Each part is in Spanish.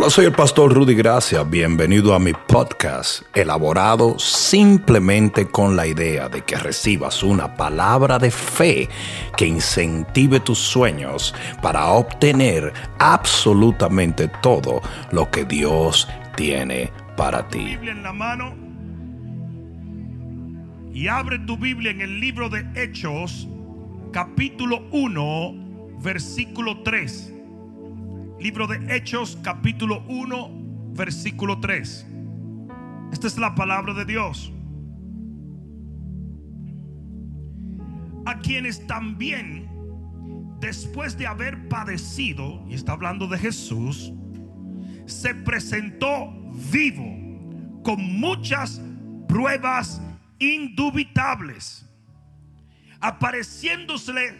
Hola, soy el pastor Rudy Gracia. Bienvenido a mi podcast, elaborado simplemente con la idea de que recibas una palabra de fe que incentive tus sueños para obtener absolutamente todo lo que Dios tiene para ti. Biblia en la mano y abre tu Biblia en el libro de Hechos, capítulo 1, versículo 3. Libro de Hechos, capítulo 1, versículo 3. Esta es la palabra de Dios. A quienes también, después de haber padecido, y está hablando de Jesús, se presentó vivo con muchas pruebas indubitables, apareciéndosele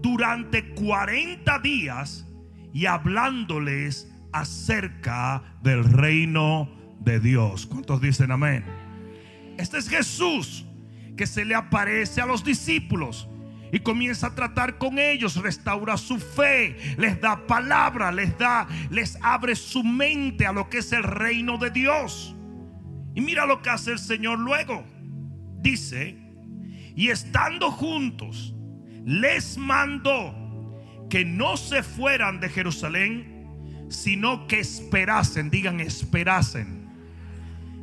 durante 40 días y hablándoles acerca del reino de Dios. ¿Cuántos dicen amén? Este es Jesús que se le aparece a los discípulos y comienza a tratar con ellos, restaura su fe, les da palabra, les da, les abre su mente a lo que es el reino de Dios. Y mira lo que hace el Señor luego. Dice, y estando juntos, les mandó que no se fueran de Jerusalén, sino que esperasen, digan esperasen,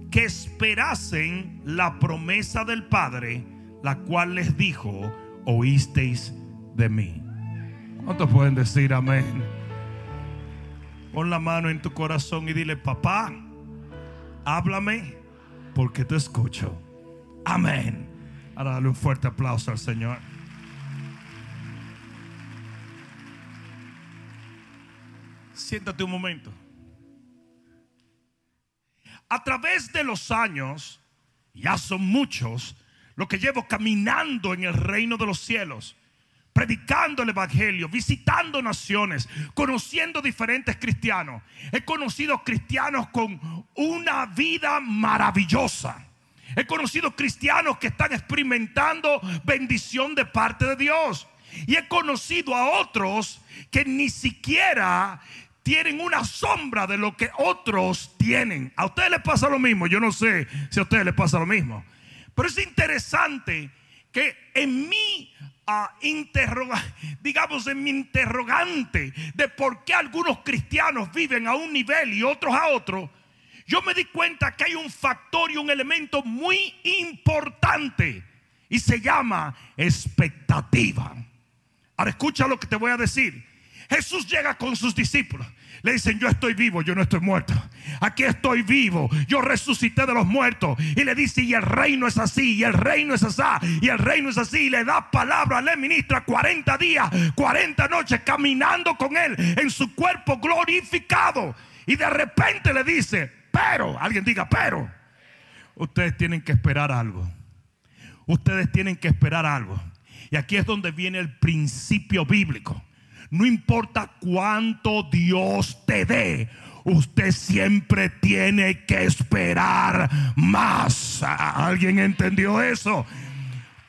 que esperasen la promesa del Padre, la cual les dijo, oísteis de mí. ¿Cuántos pueden decir amén? Pon la mano en tu corazón y dile, papá, háblame porque te escucho. Amén. Ahora dale un fuerte aplauso al Señor. Siéntate un momento. A través de los años, ya son muchos, lo que llevo caminando en el reino de los cielos, predicando el Evangelio, visitando naciones, conociendo diferentes cristianos. He conocido cristianos con una vida maravillosa. He conocido cristianos que están experimentando bendición de parte de Dios. Y he conocido a otros que ni siquiera tienen una sombra de lo que otros tienen. A ustedes les pasa lo mismo. Yo no sé si a ustedes les pasa lo mismo. Pero es interesante que en mi uh, digamos en mi interrogante de por qué algunos cristianos viven a un nivel y otros a otro, yo me di cuenta que hay un factor y un elemento muy importante y se llama expectativa. Ahora escucha lo que te voy a decir. Jesús llega con sus discípulos. Le dicen, yo estoy vivo, yo no estoy muerto. Aquí estoy vivo, yo resucité de los muertos. Y le dice, y el reino es así, y el reino es así, y el reino es así. Y le da palabra, le ministra 40 días, 40 noches caminando con él en su cuerpo glorificado. Y de repente le dice, pero, alguien diga, pero, ustedes tienen que esperar algo. Ustedes tienen que esperar algo. Y aquí es donde viene el principio bíblico. No importa cuánto Dios te dé. Usted siempre tiene que esperar más. ¿Alguien entendió eso?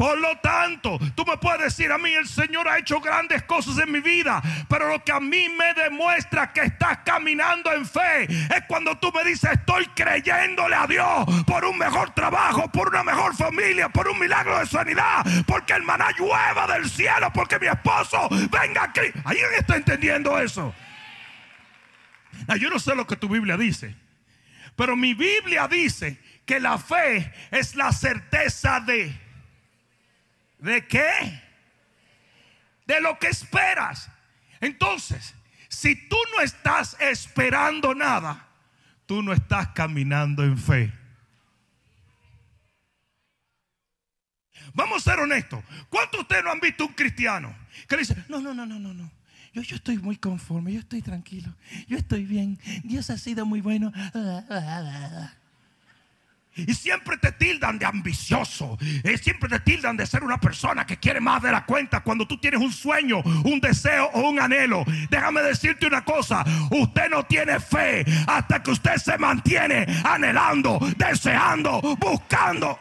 Por lo tanto, tú me puedes decir a mí, el Señor ha hecho grandes cosas en mi vida, pero lo que a mí me demuestra que estás caminando en fe es cuando tú me dices, estoy creyéndole a Dios por un mejor trabajo, por una mejor familia, por un milagro de sanidad, porque el maná llueva del cielo, porque mi esposo venga aquí. ¿Alguien está entendiendo eso? yo no sé lo que tu Biblia dice, pero mi Biblia dice que la fe es la certeza de ¿De qué? De lo que esperas. Entonces, si tú no estás esperando nada, tú no estás caminando en fe. Vamos a ser honestos. ¿Cuántos de ustedes no han visto un cristiano que le dice, no, no, no, no, no, no? Yo, yo estoy muy conforme, yo estoy tranquilo, yo estoy bien, Dios ha sido muy bueno. Y siempre te tildan de ambicioso. Y siempre te tildan de ser una persona que quiere más de la cuenta cuando tú tienes un sueño, un deseo o un anhelo. Déjame decirte una cosa. Usted no tiene fe hasta que usted se mantiene anhelando, deseando, buscando.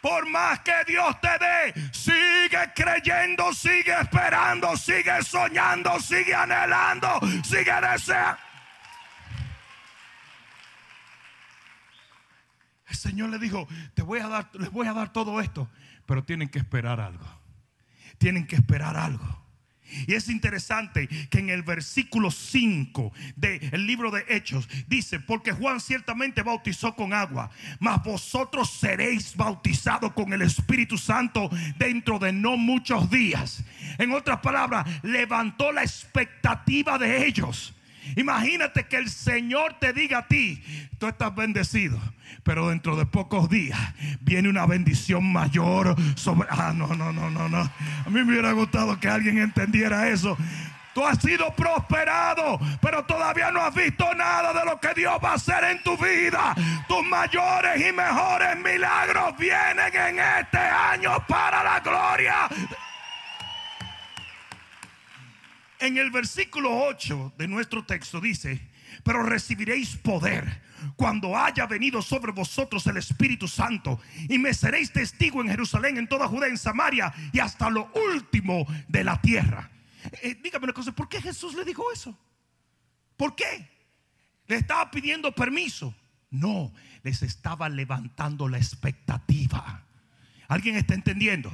Por más que Dios te dé, sigue creyendo, sigue esperando, sigue soñando, sigue anhelando, sigue deseando. El Señor le dijo, te voy a dar, les voy a dar todo esto, pero tienen que esperar algo. Tienen que esperar algo. Y es interesante que en el versículo 5 del libro de Hechos dice, porque Juan ciertamente bautizó con agua, mas vosotros seréis bautizados con el Espíritu Santo dentro de no muchos días. En otras palabras, levantó la expectativa de ellos. Imagínate que el Señor te diga a ti, tú estás bendecido, pero dentro de pocos días viene una bendición mayor sobre... Ah, no, no, no, no, no. A mí me hubiera gustado que alguien entendiera eso. Tú has sido prosperado, pero todavía no has visto nada de lo que Dios va a hacer en tu vida. Tus mayores y mejores milagros vienen en este año para la gloria en el versículo 8 de nuestro texto dice, pero recibiréis poder cuando haya venido sobre vosotros el Espíritu Santo y me seréis testigo en Jerusalén, en toda Judea, en Samaria y hasta lo último de la tierra. Eh, dígame una cosa, ¿por qué Jesús le dijo eso? ¿Por qué? ¿Le estaba pidiendo permiso? No, les estaba levantando la expectativa. ¿Alguien está entendiendo?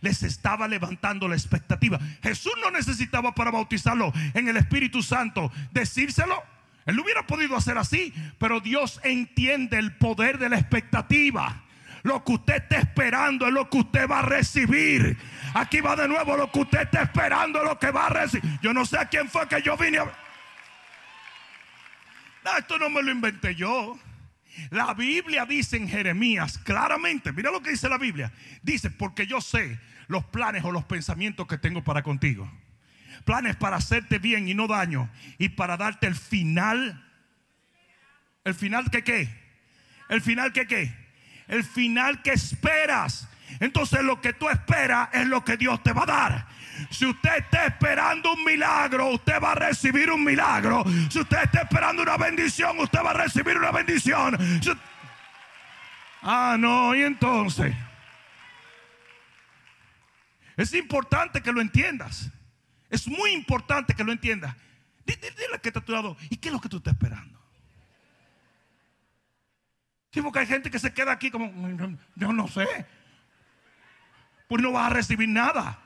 Les estaba levantando la expectativa. Jesús no necesitaba para bautizarlo en el Espíritu Santo decírselo. Él hubiera podido hacer así, pero Dios entiende el poder de la expectativa. Lo que usted está esperando es lo que usted va a recibir. Aquí va de nuevo lo que usted está esperando es lo que va a recibir. Yo no sé a quién fue que yo vine a... No, esto no me lo inventé yo. La Biblia dice en Jeremías claramente, mira lo que dice la Biblia. Dice, porque yo sé los planes o los pensamientos que tengo para contigo. Planes para hacerte bien y no daño. Y para darte el final. ¿El final que qué? ¿El final que qué? El final que esperas. Entonces lo que tú esperas es lo que Dios te va a dar. Si usted está esperando un milagro, usted va a recibir un milagro. Si usted está esperando una bendición, usted va a recibir una bendición. Ah, no, y entonces. Es importante que lo entiendas. Es muy importante que lo entiendas. Dile que está a tu lado. ¿Y qué es lo que tú estás esperando? Sí, porque hay gente que se queda aquí como, yo no sé. Pues no vas a recibir nada.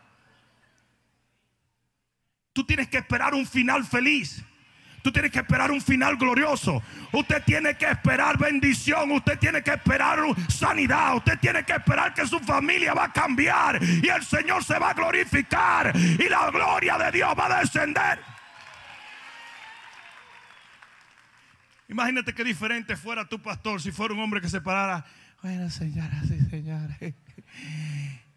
Tú tienes que esperar un final feliz. Tú tienes que esperar un final glorioso. Usted tiene que esperar bendición. Usted tiene que esperar sanidad. Usted tiene que esperar que su familia va a cambiar. Y el Señor se va a glorificar. Y la gloria de Dios va a descender. Imagínate qué diferente fuera tu pastor si fuera un hombre que se parara. Bueno, señoras y señores.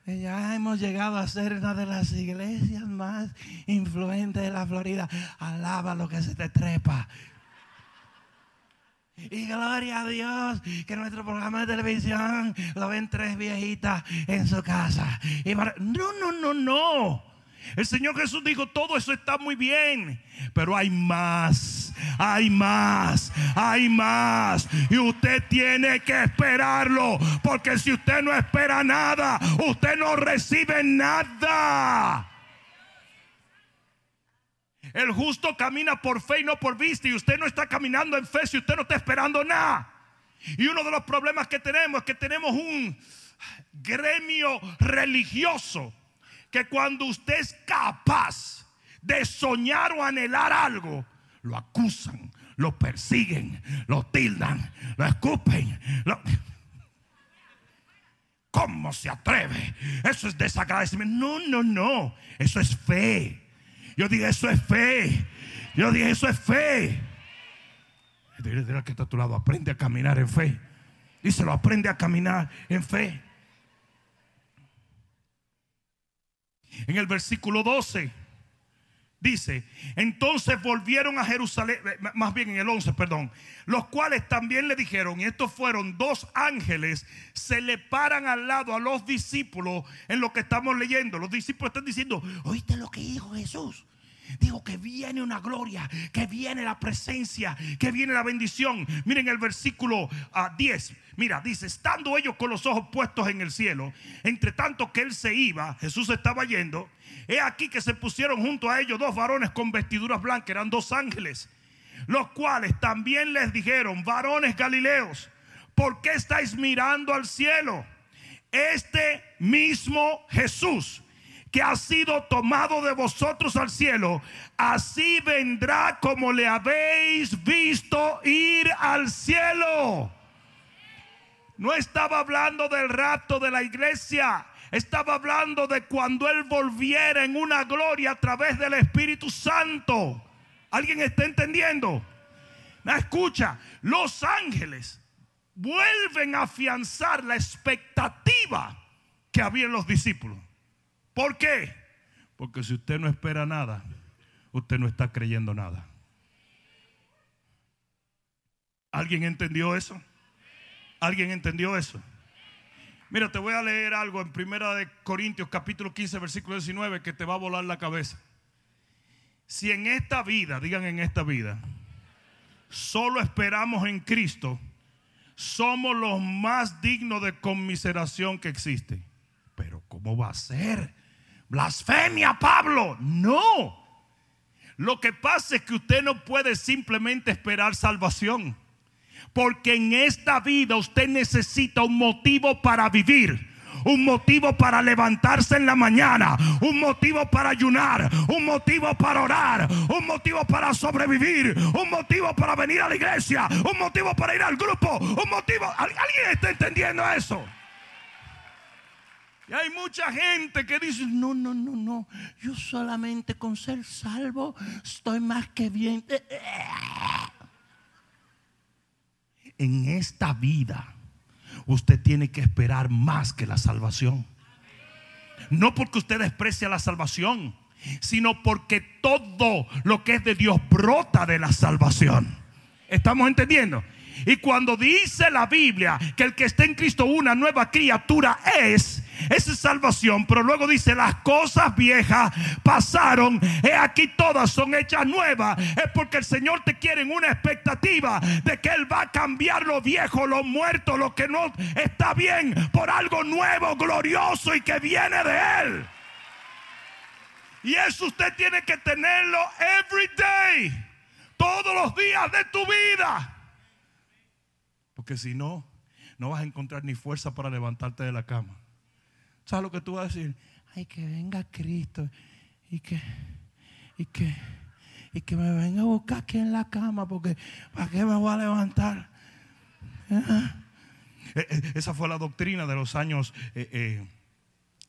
Ya hemos llegado a ser una de las iglesias más influentes de la Florida. Alaba lo que se te trepa. Y gloria a Dios que nuestro programa de televisión lo ven tres viejitas en su casa. Y no, no, no, no. El Señor Jesús dijo, todo eso está muy bien, pero hay más, hay más, hay más. Y usted tiene que esperarlo, porque si usted no espera nada, usted no recibe nada. El justo camina por fe y no por vista. Y usted no está caminando en fe si usted no está esperando nada. Y uno de los problemas que tenemos es que tenemos un gremio religioso que cuando usted es capaz de soñar o anhelar algo, lo acusan, lo persiguen, lo tildan, lo escupen. ¿Cómo se atreve? Eso es desagradecimiento. No, no, no. Eso es fe. Yo dije, eso es fe. Yo dije, eso es fe. Dile que está a tu lado, aprende a caminar en fe. lo aprende a caminar en fe. En el versículo 12 dice, entonces volvieron a Jerusalén, eh, más bien en el 11, perdón, los cuales también le dijeron, y estos fueron dos ángeles, se le paran al lado a los discípulos en lo que estamos leyendo. Los discípulos están diciendo, oíste lo que dijo Jesús. Dijo que viene una gloria, que viene la presencia, que viene la bendición. Miren el versículo 10. Mira, dice, estando ellos con los ojos puestos en el cielo, entre tanto que él se iba, Jesús estaba yendo, he aquí que se pusieron junto a ellos dos varones con vestiduras blancas, eran dos ángeles, los cuales también les dijeron, varones galileos, ¿por qué estáis mirando al cielo? Este mismo Jesús que ha sido tomado de vosotros al cielo, así vendrá como le habéis visto ir al cielo. No estaba hablando del rapto de la iglesia. Estaba hablando de cuando Él volviera en una gloria a través del Espíritu Santo. ¿Alguien está entendiendo? escucha, los ángeles vuelven a afianzar la expectativa que había en los discípulos. ¿Por qué? Porque si usted no espera nada, usted no está creyendo nada. ¿Alguien entendió eso? ¿Alguien entendió eso? Mira, te voy a leer algo en Primera de Corintios capítulo 15 versículo 19 que te va a volar la cabeza. Si en esta vida, digan en esta vida, solo esperamos en Cristo, somos los más dignos de conmiseración que existe. Pero ¿cómo va a ser? Blasfemia, Pablo. No. Lo que pasa es que usted no puede simplemente esperar salvación. Porque en esta vida usted necesita un motivo para vivir un motivo para levantarse en la mañana, un motivo para ayunar, un motivo para orar, un motivo para sobrevivir, un motivo para venir a la iglesia, un motivo para ir al grupo, un motivo. ¿Alguien está entendiendo eso? Y hay mucha gente que dice, no, no, no, no, yo solamente con ser salvo estoy más que bien. En esta vida usted tiene que esperar más que la salvación. No porque usted desprecia la salvación, sino porque todo lo que es de Dios brota de la salvación. ¿Estamos entendiendo? Y cuando dice la Biblia que el que está en Cristo una nueva criatura es, esa salvación. Pero luego dice, las cosas viejas pasaron. He aquí todas son hechas nuevas. Es porque el Señor te quiere en una expectativa de que Él va a cambiar lo viejo, lo muerto, lo que no está bien por algo nuevo, glorioso y que viene de Él. Y eso usted tiene que tenerlo every day. Todos los días de tu vida. Porque si no, no vas a encontrar ni fuerza para levantarte de la cama. ¿Sabes lo que tú vas a decir? Ay, que venga Cristo y que, y que, y que me venga a buscar aquí en la cama porque ¿para qué me voy a levantar? Eh, eh, esa fue la doctrina de los años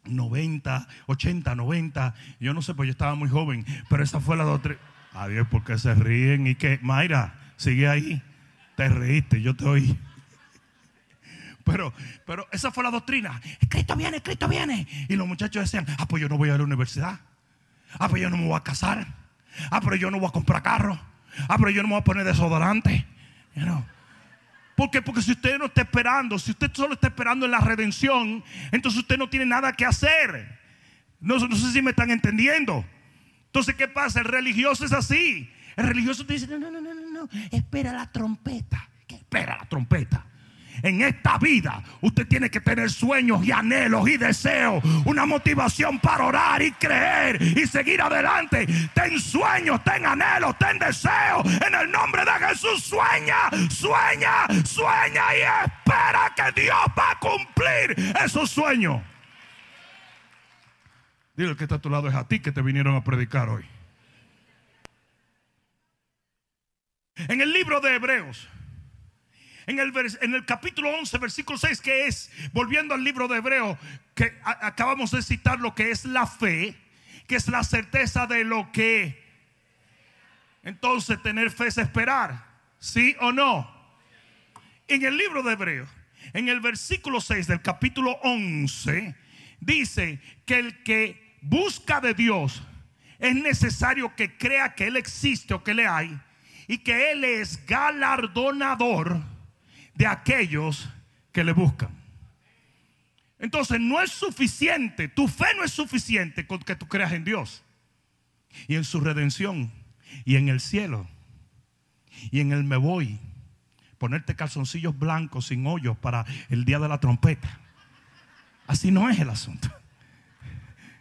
90, 80, 90. Yo no sé, pues yo estaba muy joven, pero esa fue la doctrina. Adiós, porque se ríen y que, Mayra, sigue ahí. Te reíste, yo te oí. Pero, pero esa fue la doctrina. Cristo viene, Cristo viene. Y los muchachos decían, ah, pues yo no voy a la universidad. Ah, pues yo no me voy a casar. Ah, pero yo no voy a comprar carro. Ah, pero yo no me voy a poner desodorante. ¿Por qué? Porque si usted no está esperando, si usted solo está esperando en la redención, entonces usted no tiene nada que hacer. No, no sé si me están entendiendo. Entonces, ¿qué pasa? El religioso es así. El religioso te dice, no, no, no, no, no, espera la trompeta. ¿Qué espera la trompeta? En esta vida usted tiene que tener sueños y anhelos y deseos, una motivación para orar y creer y seguir adelante. Ten sueños, ten anhelos, ten deseos. En el nombre de Jesús sueña, sueña, sueña y espera que Dios va a cumplir esos sueños. Dile que está a tu lado es a ti que te vinieron a predicar hoy. En el libro de Hebreos en el, en el capítulo 11, versículo 6, que es, volviendo al libro de Hebreo, que acabamos de citar lo que es la fe, que es la certeza de lo que... Entonces tener fe es esperar, ¿sí o no? En el libro de Hebreo, en el versículo 6 del capítulo 11, dice que el que busca de Dios es necesario que crea que Él existe o que le hay y que Él es galardonador de aquellos que le buscan. Entonces no es suficiente, tu fe no es suficiente con que tú creas en Dios. y en su redención y en el cielo y en el me voy. Ponerte calzoncillos blancos sin hoyos para el día de la trompeta. Así no es el asunto.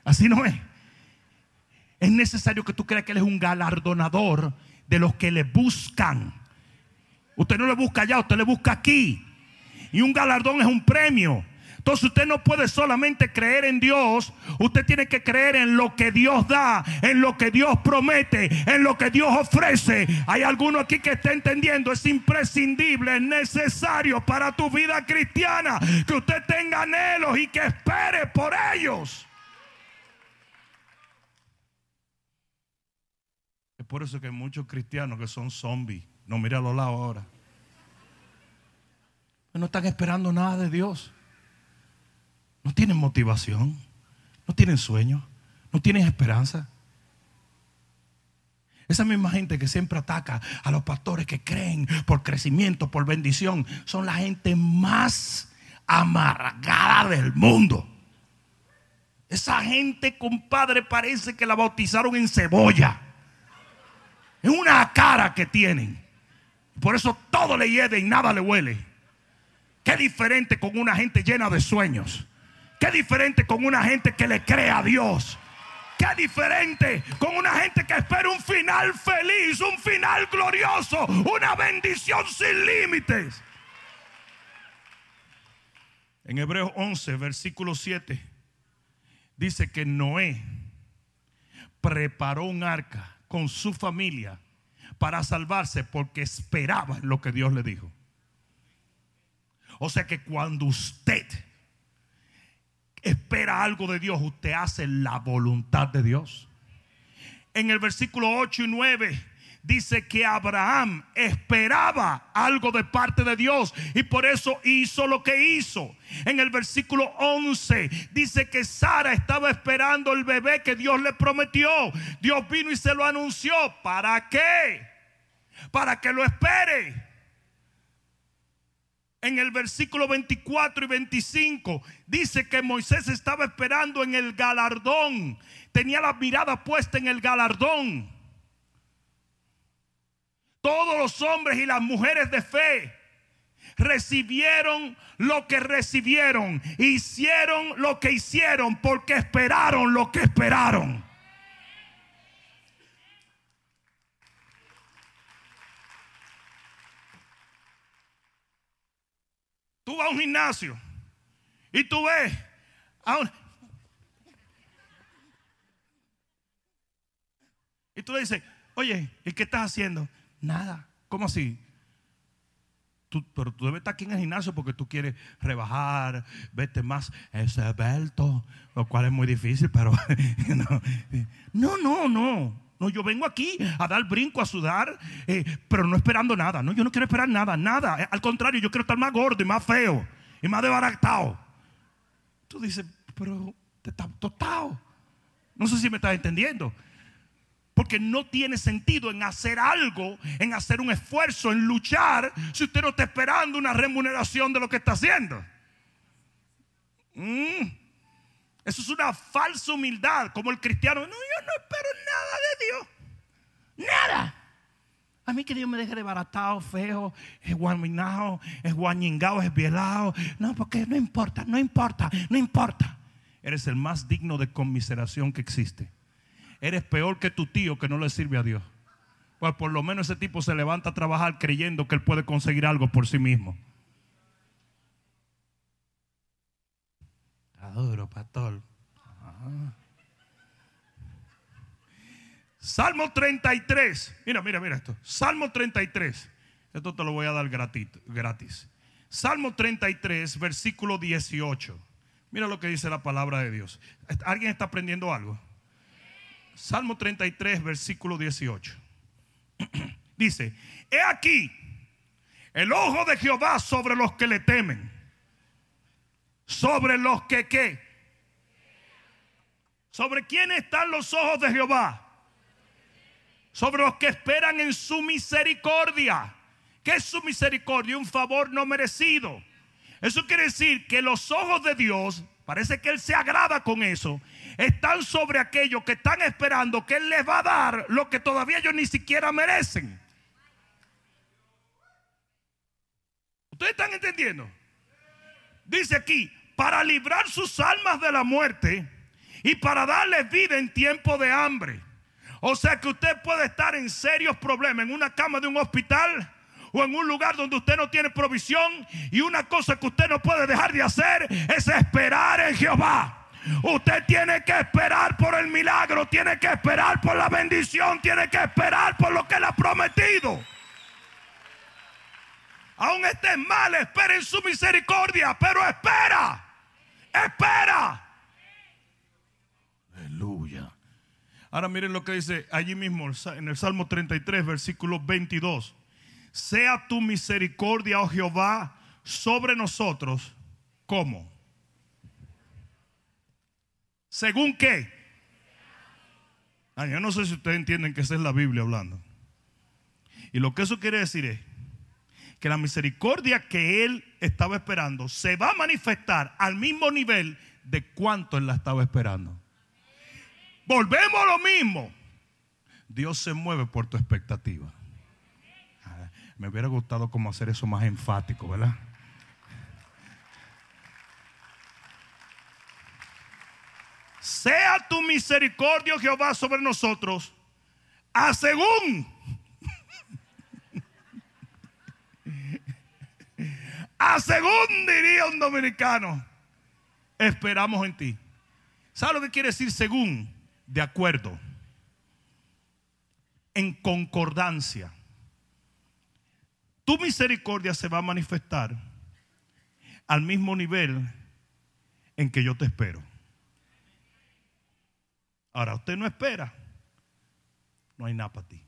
Así no es. Es necesario que tú creas que Él es un galardonador de los que le buscan. Usted no le busca allá, usted le busca aquí. Y un galardón es un premio. Entonces usted no puede solamente creer en Dios, usted tiene que creer en lo que Dios da, en lo que Dios promete, en lo que Dios ofrece. Hay alguno aquí que está entendiendo, es imprescindible, es necesario para tu vida cristiana que usted tenga anhelos y que espere por ellos. Es por eso que hay muchos cristianos que son zombies. No mira a los lados ahora. No están esperando nada de Dios. No tienen motivación, no tienen sueño, no tienen esperanza. Esa misma gente que siempre ataca a los pastores que creen por crecimiento, por bendición, son la gente más amargada del mundo. Esa gente, compadre, parece que la bautizaron en cebolla. Es una cara que tienen. Por eso todo le hiede y nada le huele. Qué diferente con una gente llena de sueños. Qué diferente con una gente que le cree a Dios. Qué diferente con una gente que espera un final feliz, un final glorioso, una bendición sin límites. En Hebreos 11, versículo 7, dice que Noé preparó un arca con su familia para salvarse porque esperaba lo que Dios le dijo. O sea que cuando usted espera algo de Dios, usted hace la voluntad de Dios. En el versículo 8 y 9 dice que Abraham esperaba algo de parte de Dios y por eso hizo lo que hizo. En el versículo 11 dice que Sara estaba esperando el bebé que Dios le prometió. Dios vino y se lo anunció. ¿Para qué? Para que lo espere en el versículo 24 y 25 dice que Moisés estaba esperando en el galardón. Tenía la mirada puesta en el galardón. Todos los hombres y las mujeres de fe recibieron lo que recibieron. Hicieron lo que hicieron porque esperaron lo que esperaron. Tú vas a un gimnasio y tú ves a Y tú le dices, oye, ¿y qué estás haciendo? Nada. ¿Cómo así? Pero tú debes estar aquí en el gimnasio porque tú quieres rebajar, verte más esbelto, lo cual es muy difícil, pero no, no. No, yo vengo aquí a dar brinco, a sudar, eh, pero no esperando nada. No, yo no quiero esperar nada, nada. Eh, al contrario, yo quiero estar más gordo y más feo y más desbaratado. Tú dices, pero te estás tostado. No sé si me estás entendiendo. Porque no tiene sentido en hacer algo, en hacer un esfuerzo, en luchar, si usted no está esperando una remuneración de lo que está haciendo. Mm. Eso es una falsa humildad, como el cristiano. No, yo no espero nada de Dios. Nada. A mí que Dios me deje desbaratado, feo, esguaminado, esguañingado, esbielado. No, porque no importa, no importa, no importa. Eres el más digno de conmiseración que existe. Eres peor que tu tío que no le sirve a Dios. Pues por lo menos ese tipo se levanta a trabajar creyendo que él puede conseguir algo por sí mismo. Duro, pastor. Salmo 33. Mira, mira, mira esto. Salmo 33. Esto te lo voy a dar gratis. gratis. Salmo 33, versículo 18. Mira lo que dice la palabra de Dios. ¿Alguien está aprendiendo algo? Salmo 33, versículo 18. dice, he aquí el ojo de Jehová sobre los que le temen sobre los que qué. ¿Sobre quién están los ojos de Jehová? Sobre los que esperan en su misericordia. ¿Qué es su misericordia? Un favor no merecido. Eso quiere decir que los ojos de Dios, parece que Él se agrada con eso, están sobre aquellos que están esperando que Él les va a dar lo que todavía ellos ni siquiera merecen. ¿Ustedes están entendiendo? Dice aquí, para librar sus almas de la muerte y para darles vida en tiempo de hambre. O sea que usted puede estar en serios problemas en una cama de un hospital o en un lugar donde usted no tiene provisión y una cosa que usted no puede dejar de hacer es esperar en Jehová. Usted tiene que esperar por el milagro, tiene que esperar por la bendición, tiene que esperar por lo que él ha prometido. Aún esté mal, espera en su misericordia, pero espera, espera. Aleluya. Ahora miren lo que dice allí mismo en el Salmo 33, versículo 22. Sea tu misericordia, oh Jehová, sobre nosotros. ¿Cómo? ¿Según qué? yo no sé si ustedes entienden que esa es la Biblia hablando. Y lo que eso quiere decir es que la misericordia que él estaba esperando se va a manifestar al mismo nivel de cuánto él la estaba esperando. Volvemos a lo mismo. Dios se mueve por tu expectativa. Me hubiera gustado como hacer eso más enfático, ¿verdad? Sea tu misericordia, Jehová, sobre nosotros, a según Según diría un dominicano, esperamos en ti. ¿Sabe lo que quiere decir según? De acuerdo. En concordancia. Tu misericordia se va a manifestar al mismo nivel en que yo te espero. Ahora, usted no espera. No hay nada para ti.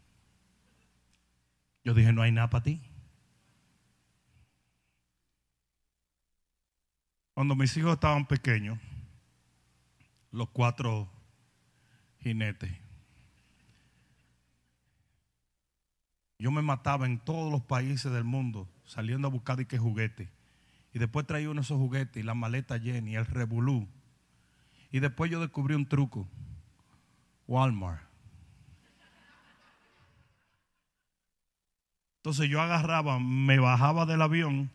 Yo dije, no hay nada para ti. Cuando mis hijos estaban pequeños, los cuatro jinetes, yo me mataba en todos los países del mundo saliendo a buscar y que juguete. Y después traía uno de esos juguetes y la maleta llena y el revolú. Y después yo descubrí un truco. Walmart. Entonces yo agarraba, me bajaba del avión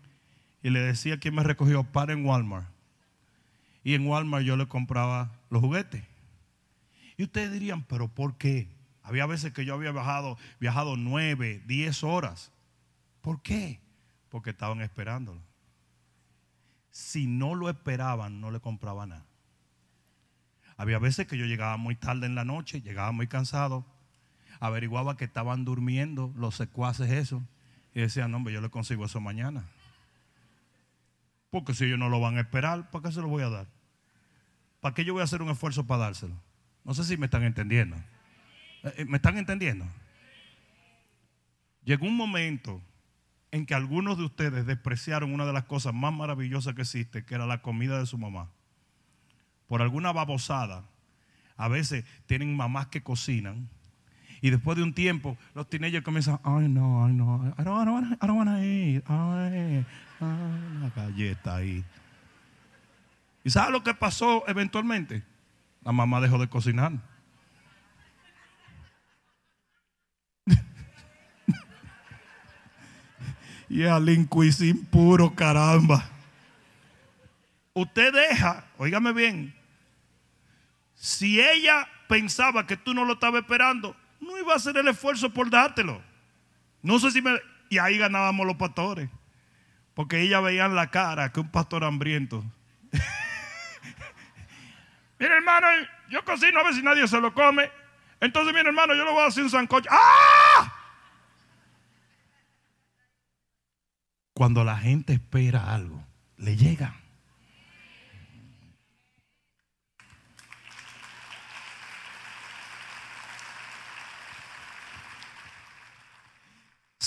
y le decía que me recogió para en Walmart. Y en Walmart yo le compraba los juguetes. Y ustedes dirían, pero ¿por qué? Había veces que yo había viajado, viajado nueve, diez horas. ¿Por qué? Porque estaban esperándolo. Si no lo esperaban, no le compraba nada. Había veces que yo llegaba muy tarde en la noche, llegaba muy cansado, averiguaba que estaban durmiendo los secuaces eso, y decía, no, hombre, yo le consigo eso mañana. Porque si ellos no lo van a esperar, ¿para qué se lo voy a dar? ¿Para qué yo voy a hacer un esfuerzo para dárselo? No sé si me están entendiendo. Eh, eh, ¿Me están entendiendo? Llegó un momento en que algunos de ustedes despreciaron una de las cosas más maravillosas que existe, que era la comida de su mamá. Por alguna babosada. A veces tienen mamás que cocinan. Y después de un tiempo, los teenagers comienzan, ay no, ay no, I don't, I don't want to eat, ay, una galleta ahí. ¿Y sabe lo que pasó eventualmente? La mamá dejó de cocinar. y al sin puro, caramba. Usted deja, óigame bien, si ella pensaba que tú no lo estabas esperando, no iba a hacer el esfuerzo por dártelo. No sé si me... Y ahí ganábamos los pastores. Porque ella veía en la cara que un pastor hambriento. mira hermano, yo cocino a ver si nadie se lo come. Entonces, mira hermano, yo le voy a hacer un sancocho. ¡Ah! Cuando la gente espera algo, le llega.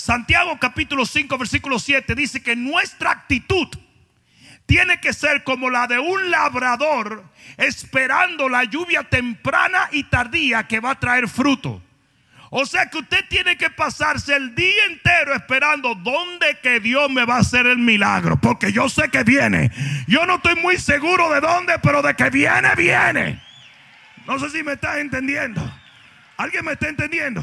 Santiago capítulo 5 versículo 7 dice que nuestra actitud tiene que ser como la de un labrador esperando la lluvia temprana y tardía que va a traer fruto. O sea que usted tiene que pasarse el día entero esperando dónde que Dios me va a hacer el milagro. Porque yo sé que viene. Yo no estoy muy seguro de dónde, pero de que viene, viene. No sé si me estás entendiendo. ¿Alguien me está entendiendo?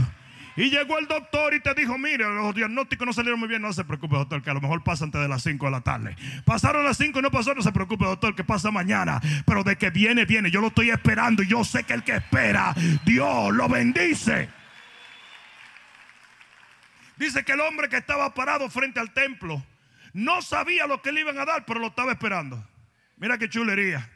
Y llegó el doctor y te dijo, mire, los diagnósticos no salieron muy bien, no se preocupe doctor, que a lo mejor pasa antes de las 5 de la tarde. Pasaron las 5 y no pasó, no se preocupe doctor, que pasa mañana. Pero de que viene, viene. Yo lo estoy esperando y yo sé que el que espera, Dios lo bendice. Dice que el hombre que estaba parado frente al templo no sabía lo que le iban a dar, pero lo estaba esperando. Mira qué chulería.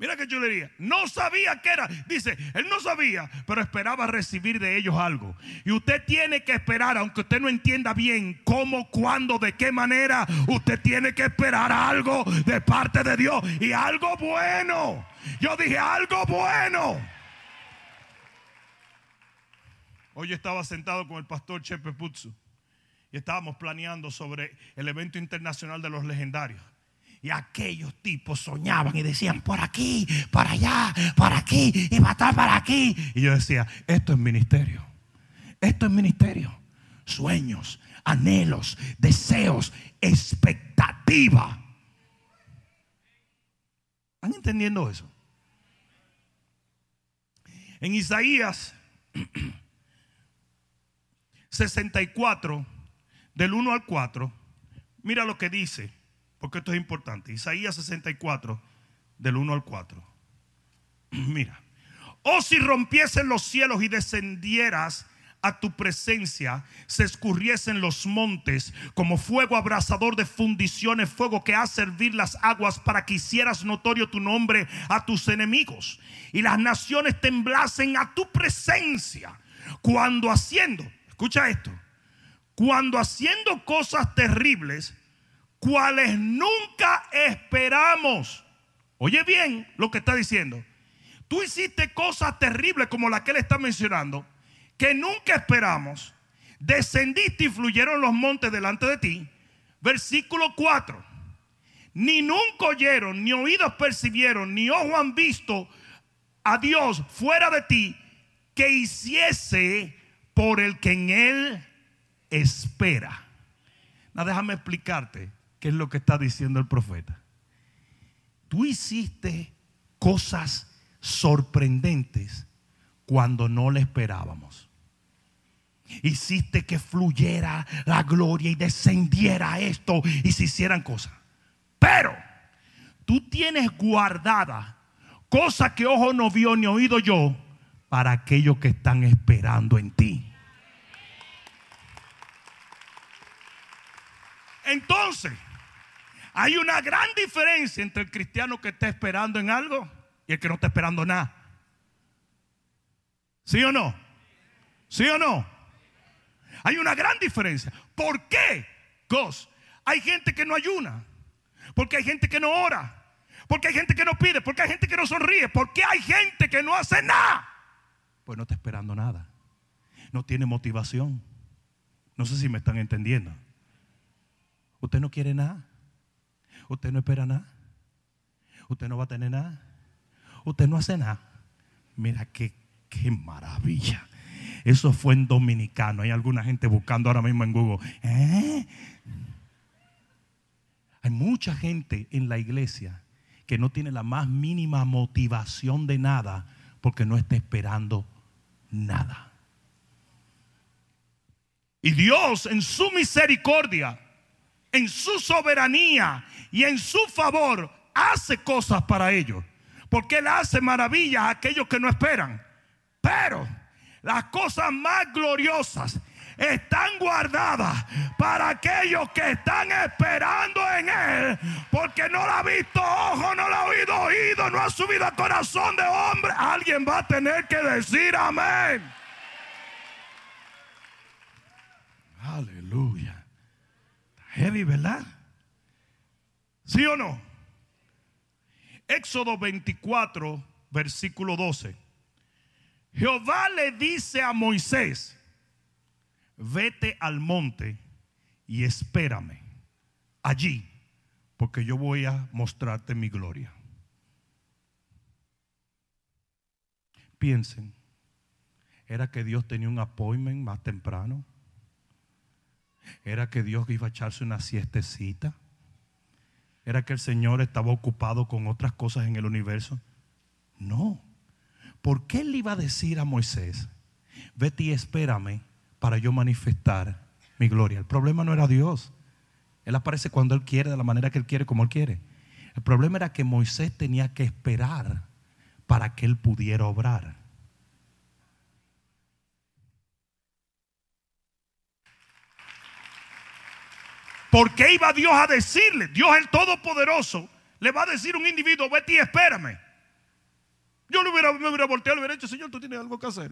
Mira qué chulería. No sabía qué era. Dice, él no sabía, pero esperaba recibir de ellos algo. Y usted tiene que esperar, aunque usted no entienda bien cómo, cuándo, de qué manera, usted tiene que esperar algo de parte de Dios. Y algo bueno. Yo dije, algo bueno. Hoy estaba sentado con el pastor Chepe Putsu y estábamos planeando sobre el evento internacional de los legendarios. Y aquellos tipos soñaban y decían, por aquí, para allá, para aquí, y matar para aquí. Y yo decía, esto es ministerio. Esto es ministerio. Sueños, anhelos, deseos, expectativa. ¿Están entendiendo eso? En Isaías 64, del 1 al 4, mira lo que dice porque esto es importante. Isaías 64, del 1 al 4. Mira, oh si rompiesen los cielos y descendieras a tu presencia, se escurriesen los montes como fuego abrasador de fundiciones, fuego que hace servir las aguas para que hicieras notorio tu nombre a tus enemigos y las naciones temblasen a tu presencia cuando haciendo, escucha esto, cuando haciendo cosas terribles, cuales nunca esperamos. Oye bien lo que está diciendo. Tú hiciste cosas terribles como la que él está mencionando, que nunca esperamos. Descendiste y fluyeron los montes delante de ti. Versículo 4. Ni nunca oyeron, ni oídos percibieron, ni ojos han visto a Dios fuera de ti que hiciese por el que en él espera. Déjame explicarte ¿Qué es lo que está diciendo el profeta? Tú hiciste cosas sorprendentes cuando no le esperábamos. Hiciste que fluyera la gloria y descendiera esto y se hicieran cosas. Pero tú tienes guardada cosas que ojo no vio ni oído yo para aquellos que están esperando en ti. Entonces, hay una gran diferencia entre el cristiano que está esperando en algo y el que no está esperando nada. ¿Sí o no? ¿Sí o no? Hay una gran diferencia. ¿Por qué? Cos, hay gente que no ayuna. Porque hay gente que no ora. Porque hay gente que no pide. Porque hay gente que no sonríe. Porque hay gente que no hace nada. Pues no está esperando nada. No tiene motivación. No sé si me están entendiendo. Usted no quiere nada. Usted no espera nada. Usted no va a tener nada. Usted no hace nada. Mira qué, qué maravilla. Eso fue en dominicano. Hay alguna gente buscando ahora mismo en Google. ¿Eh? Hay mucha gente en la iglesia que no tiene la más mínima motivación de nada porque no está esperando nada. Y Dios en su misericordia en su soberanía y en su favor hace cosas para ellos. Porque Él hace maravillas a aquellos que no esperan. Pero las cosas más gloriosas están guardadas para aquellos que están esperando en Él. Porque no lo ha visto ojo, no lo ha oído oído, no ha subido a corazón de hombre. Alguien va a tener que decir amén. Aleluya. Heavy, ¿verdad? ¿Sí o no? Éxodo 24, versículo 12. Jehová le dice a Moisés, vete al monte y espérame allí, porque yo voy a mostrarte mi gloria. Piensen, ¿era que Dios tenía un appointment más temprano? ¿Era que Dios iba a echarse una siestecita? ¿Era que el Señor estaba ocupado con otras cosas en el universo? No. ¿por qué él iba a decir a Moisés, vete y espérame para yo manifestar mi gloria? El problema no era Dios. Él aparece cuando él quiere, de la manera que él quiere, como él quiere. El problema era que Moisés tenía que esperar para que él pudiera obrar. ¿Por qué iba Dios a decirle? Dios el Todopoderoso le va a decir a un individuo, vete y espérame. Yo le hubiera, me hubiera volteado le hubiera dicho, Señor, tú tienes algo que hacer.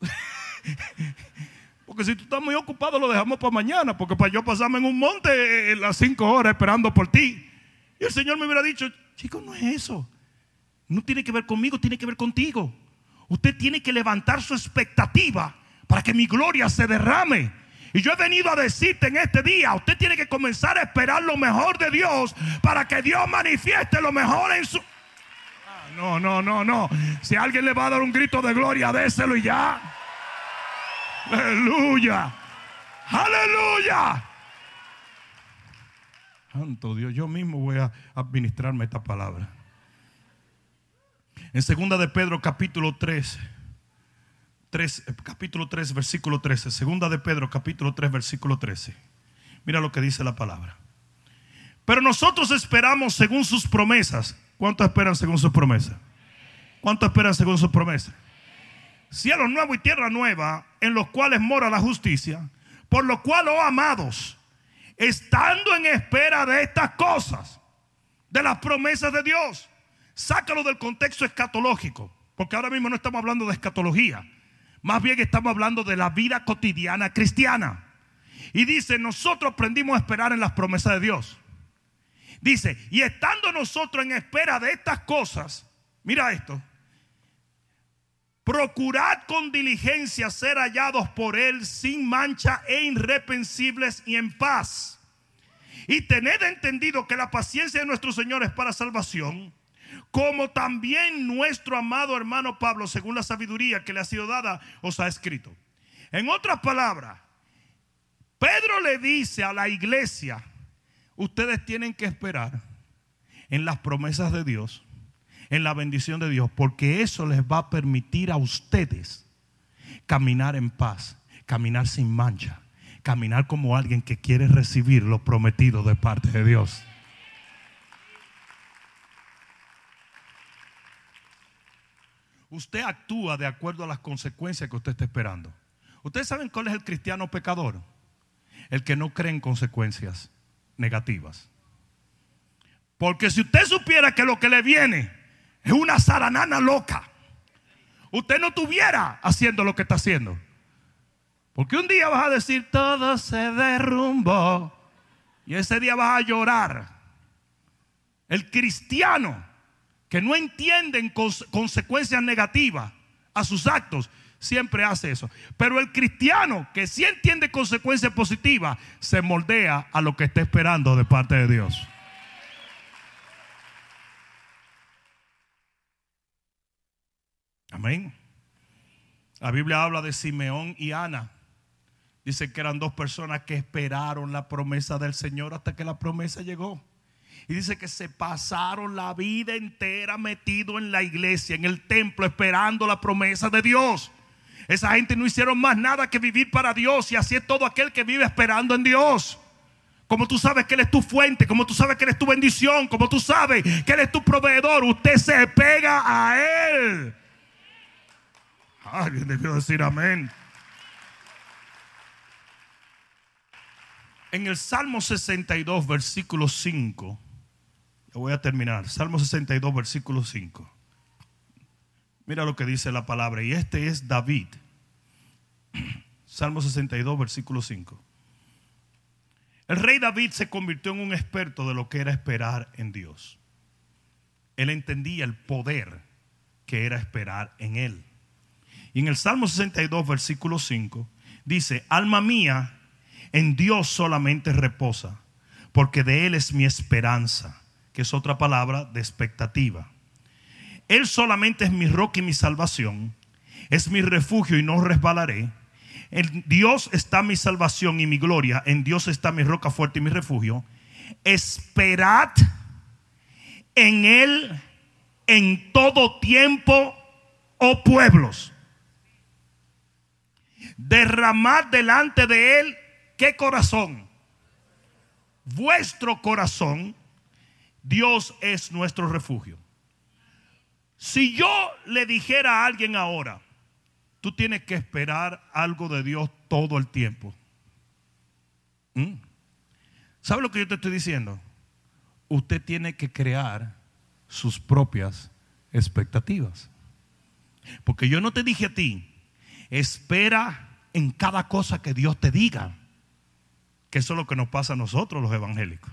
porque si tú estás muy ocupado, lo dejamos para mañana. Porque para yo pasarme en un monte eh, en las cinco horas esperando por ti. Y el Señor me hubiera dicho, chico, no es eso. No tiene que ver conmigo, tiene que ver contigo. Usted tiene que levantar su expectativa para que mi gloria se derrame. Y yo he venido a decirte en este día, usted tiene que comenzar a esperar lo mejor de Dios para que Dios manifieste lo mejor en su... Ah, no, no, no, no. Si alguien le va a dar un grito de gloria, déselo y ya. Aleluya. Aleluya. Santo Dios, yo mismo voy a administrarme esta palabra. En segunda de Pedro capítulo 3 capítulo 3, versículo 13. Segunda de Pedro, capítulo 3, versículo 13. Mira lo que dice la palabra. Pero nosotros esperamos según sus promesas. ¿Cuánto esperan según sus promesas? ¿Cuánto esperan según sus promesas? Cielo nuevo y tierra nueva, en los cuales mora la justicia. Por lo cual, oh amados, estando en espera de estas cosas, de las promesas de Dios, sácalo del contexto escatológico, porque ahora mismo no estamos hablando de escatología. Más bien estamos hablando de la vida cotidiana cristiana. Y dice, nosotros aprendimos a esperar en las promesas de Dios. Dice, y estando nosotros en espera de estas cosas, mira esto, procurad con diligencia ser hallados por Él sin mancha e irreprensibles y en paz. Y tened entendido que la paciencia de nuestro Señor es para salvación como también nuestro amado hermano Pablo, según la sabiduría que le ha sido dada, os ha escrito. En otras palabras, Pedro le dice a la iglesia, ustedes tienen que esperar en las promesas de Dios, en la bendición de Dios, porque eso les va a permitir a ustedes caminar en paz, caminar sin mancha, caminar como alguien que quiere recibir lo prometido de parte de Dios. Usted actúa de acuerdo a las consecuencias que usted está esperando. ¿Ustedes saben cuál es el cristiano pecador? El que no cree en consecuencias negativas. Porque si usted supiera que lo que le viene es una zaranana loca, usted no estuviera haciendo lo que está haciendo. Porque un día vas a decir, todo se derrumbó. Y ese día vas a llorar. El cristiano que no entienden consecuencias negativas a sus actos, siempre hace eso. Pero el cristiano que sí entiende consecuencias positivas, se moldea a lo que está esperando de parte de Dios. Amén. La Biblia habla de Simeón y Ana. Dice que eran dos personas que esperaron la promesa del Señor hasta que la promesa llegó. Y dice que se pasaron la vida entera metido en la iglesia, en el templo, esperando la promesa de Dios. Esa gente no hicieron más nada que vivir para Dios y así es todo aquel que vive esperando en Dios. Como tú sabes que Él es tu fuente, como tú sabes que Él es tu bendición, como tú sabes que Él es tu proveedor, usted se pega a Él. Alguien debió decir amén. En el Salmo 62, versículo 5 voy a terminar. Salmo 62, versículo 5. Mira lo que dice la palabra. Y este es David. Salmo 62, versículo 5. El rey David se convirtió en un experto de lo que era esperar en Dios. Él entendía el poder que era esperar en Él. Y en el Salmo 62, versículo 5, dice, alma mía, en Dios solamente reposa, porque de Él es mi esperanza que es otra palabra de expectativa. Él solamente es mi roca y mi salvación, es mi refugio y no resbalaré. En Dios está mi salvación y mi gloria, en Dios está mi roca fuerte y mi refugio. Esperad en Él en todo tiempo o pueblos. Derramad delante de él, ¿qué corazón? Vuestro corazón. Dios es nuestro refugio. Si yo le dijera a alguien ahora, tú tienes que esperar algo de Dios todo el tiempo. ¿Mm? ¿Sabe lo que yo te estoy diciendo? Usted tiene que crear sus propias expectativas. Porque yo no te dije a ti, espera en cada cosa que Dios te diga. Que eso es lo que nos pasa a nosotros los evangélicos.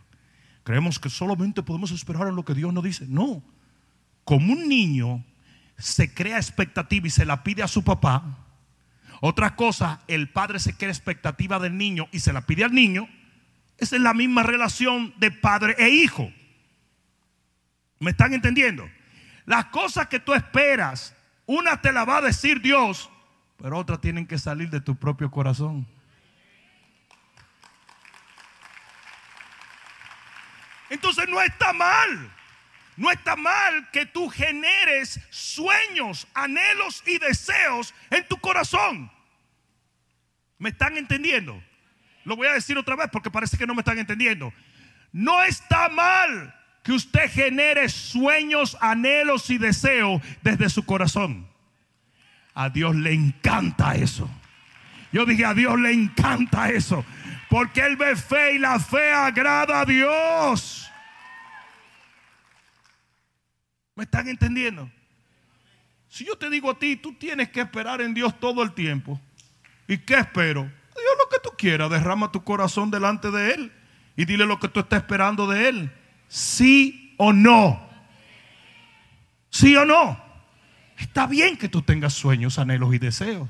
Creemos que solamente podemos esperar en lo que Dios nos dice. No. Como un niño se crea expectativa y se la pide a su papá. Otra cosa, el padre se crea expectativa del niño y se la pide al niño. Esa es la misma relación de padre e hijo. ¿Me están entendiendo? Las cosas que tú esperas, una te la va a decir Dios, pero otras tienen que salir de tu propio corazón. Entonces no está mal. No está mal que tú generes sueños, anhelos y deseos en tu corazón. ¿Me están entendiendo? Lo voy a decir otra vez porque parece que no me están entendiendo. No está mal que usted genere sueños, anhelos y deseos desde su corazón. A Dios le encanta eso. Yo dije, a Dios le encanta eso. Porque Él ve fe y la fe agrada a Dios. ¿Me están entendiendo? Si yo te digo a ti, tú tienes que esperar en Dios todo el tiempo. ¿Y qué espero? Dios lo que tú quieras, derrama tu corazón delante de Él y dile lo que tú estás esperando de Él. Sí o no. Sí o no. Está bien que tú tengas sueños, anhelos y deseos.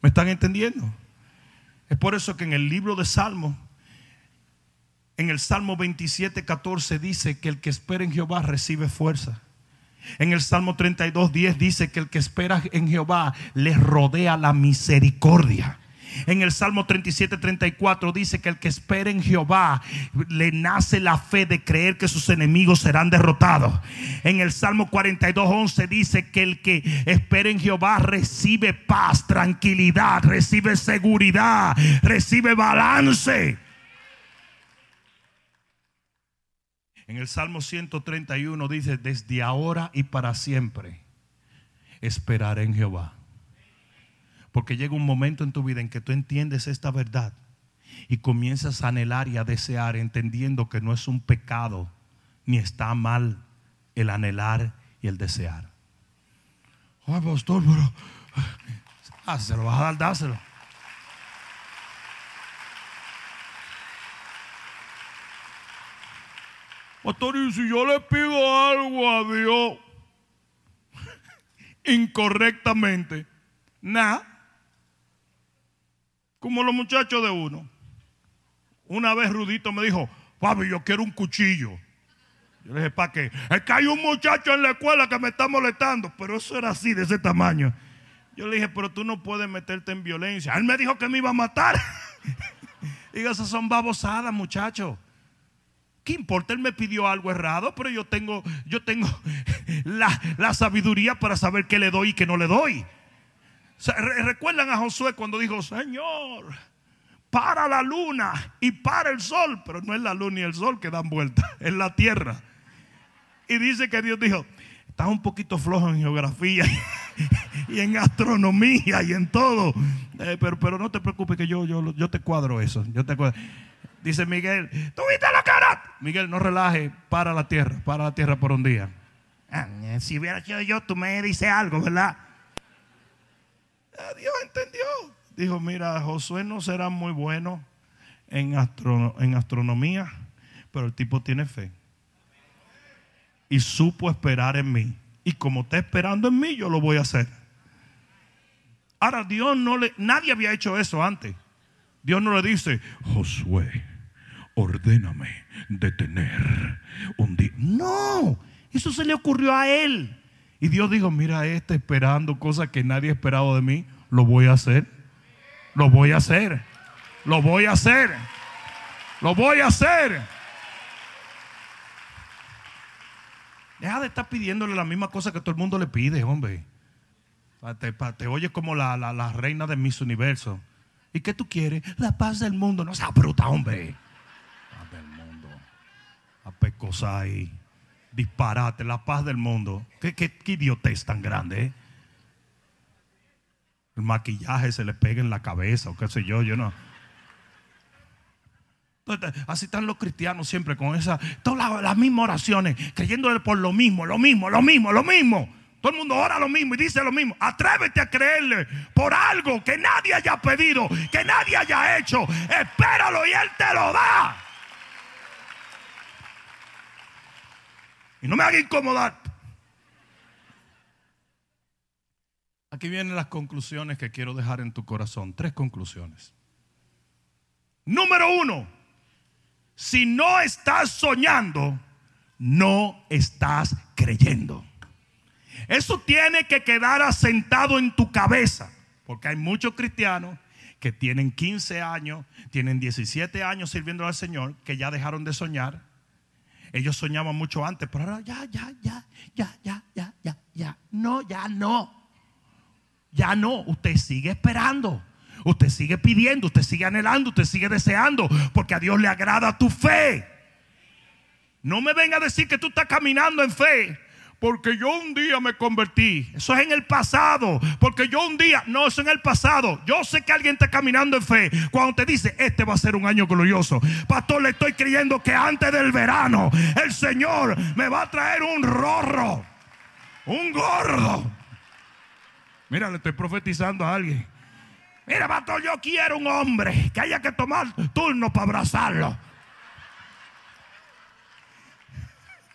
¿Me están entendiendo? Es por eso que en el libro de Salmos, en el Salmo 27, 14 dice que el que espera en Jehová recibe fuerza. En el Salmo 32, 10 dice que el que espera en Jehová le rodea la misericordia. En el Salmo 37, 34 dice que el que espera en Jehová le nace la fe de creer que sus enemigos serán derrotados. En el Salmo 42, 11 dice que el que espera en Jehová recibe paz, tranquilidad, recibe seguridad, recibe balance. En el Salmo 131 dice, desde ahora y para siempre esperaré en Jehová. Porque llega un momento en tu vida en que tú entiendes esta verdad y comienzas a anhelar y a desear, entendiendo que no es un pecado ni está mal el anhelar y el desear. Ay, pastor, pero ah, se lo vas a dar, dáselo. Pastor, y si yo le pido algo a Dios incorrectamente, nada. Como los muchachos de uno. Una vez Rudito me dijo, Fabi, yo quiero un cuchillo. Yo le dije, ¿para qué? Es que hay un muchacho en la escuela que me está molestando. Pero eso era así, de ese tamaño. Yo le dije, pero tú no puedes meterte en violencia. Él me dijo que me iba a matar. Digo, esas son babosadas, muchachos. ¿Qué importa? Él me pidió algo errado, pero yo tengo, yo tengo la, la sabiduría para saber qué le doy y qué no le doy. Recuerdan a Josué cuando dijo, Señor, para la luna y para el sol, pero no es la luna y el sol que dan vuelta, es la tierra. Y dice que Dios dijo, estás un poquito flojo en geografía y en astronomía y en todo, eh, pero, pero no te preocupes que yo, yo, yo te cuadro eso, yo te. Dice Miguel, ¿tú viste la cara? Miguel, no relaje, para la tierra, para la tierra por un día. Ah, si hubiera sido yo, tú me dices algo, ¿verdad? Ah, Dios entendió. Dijo, mira, Josué no será muy bueno en, en astronomía, pero el tipo tiene fe. Y supo esperar en mí. Y como está esperando en mí, yo lo voy a hacer. Ahora, Dios no le, nadie había hecho eso antes. Dios no le dice, Josué, ordéname detener un día. No, eso se le ocurrió a él. Y Dios dijo, mira, este esperando cosas que nadie ha esperado de mí, lo voy a hacer. Lo voy a hacer. Lo voy a hacer. Lo voy a hacer. Deja de estar pidiéndole la misma cosa que todo el mundo le pide, hombre. Te, te oyes como la, la, la reina de Miss Universo. ¿Y qué tú quieres? La paz del mundo. No sea bruta, hombre. Paz del mundo. A pecosar ahí. Disparate, la paz del mundo. ¿Qué, qué, idiotez tan grande, eh? El maquillaje se le pega en la cabeza o qué sé yo, yo no. Así están los cristianos siempre con esas, todas las, las mismas oraciones, creyéndole por lo mismo, lo mismo, lo mismo, lo mismo. Todo el mundo ora lo mismo y dice lo mismo. Atrévete a creerle por algo que nadie haya pedido, que nadie haya hecho. Espéralo y Él te lo da. Y no me haga incomodar. Aquí vienen las conclusiones que quiero dejar en tu corazón. Tres conclusiones. Número uno, si no estás soñando, no estás creyendo. Eso tiene que quedar asentado en tu cabeza, porque hay muchos cristianos que tienen 15 años, tienen 17 años sirviendo al Señor, que ya dejaron de soñar. Ellos soñaban mucho antes, pero ahora ya, ya, ya, ya, ya, ya, ya, ya. No, ya no. Ya no, usted sigue esperando. Usted sigue pidiendo, usted sigue anhelando, usted sigue deseando, porque a Dios le agrada tu fe. No me venga a decir que tú estás caminando en fe, porque yo un día me convertí. Eso es en el pasado, porque yo un día, no, eso es en el pasado. Yo sé que alguien está caminando en fe cuando te dice, este va a ser un año glorioso. Pastor, le estoy creyendo que antes del verano el Señor me va a traer un rorro, un gordo. Mira, le estoy profetizando a alguien. Mira, pastor, yo quiero un hombre que haya que tomar turno para abrazarlo.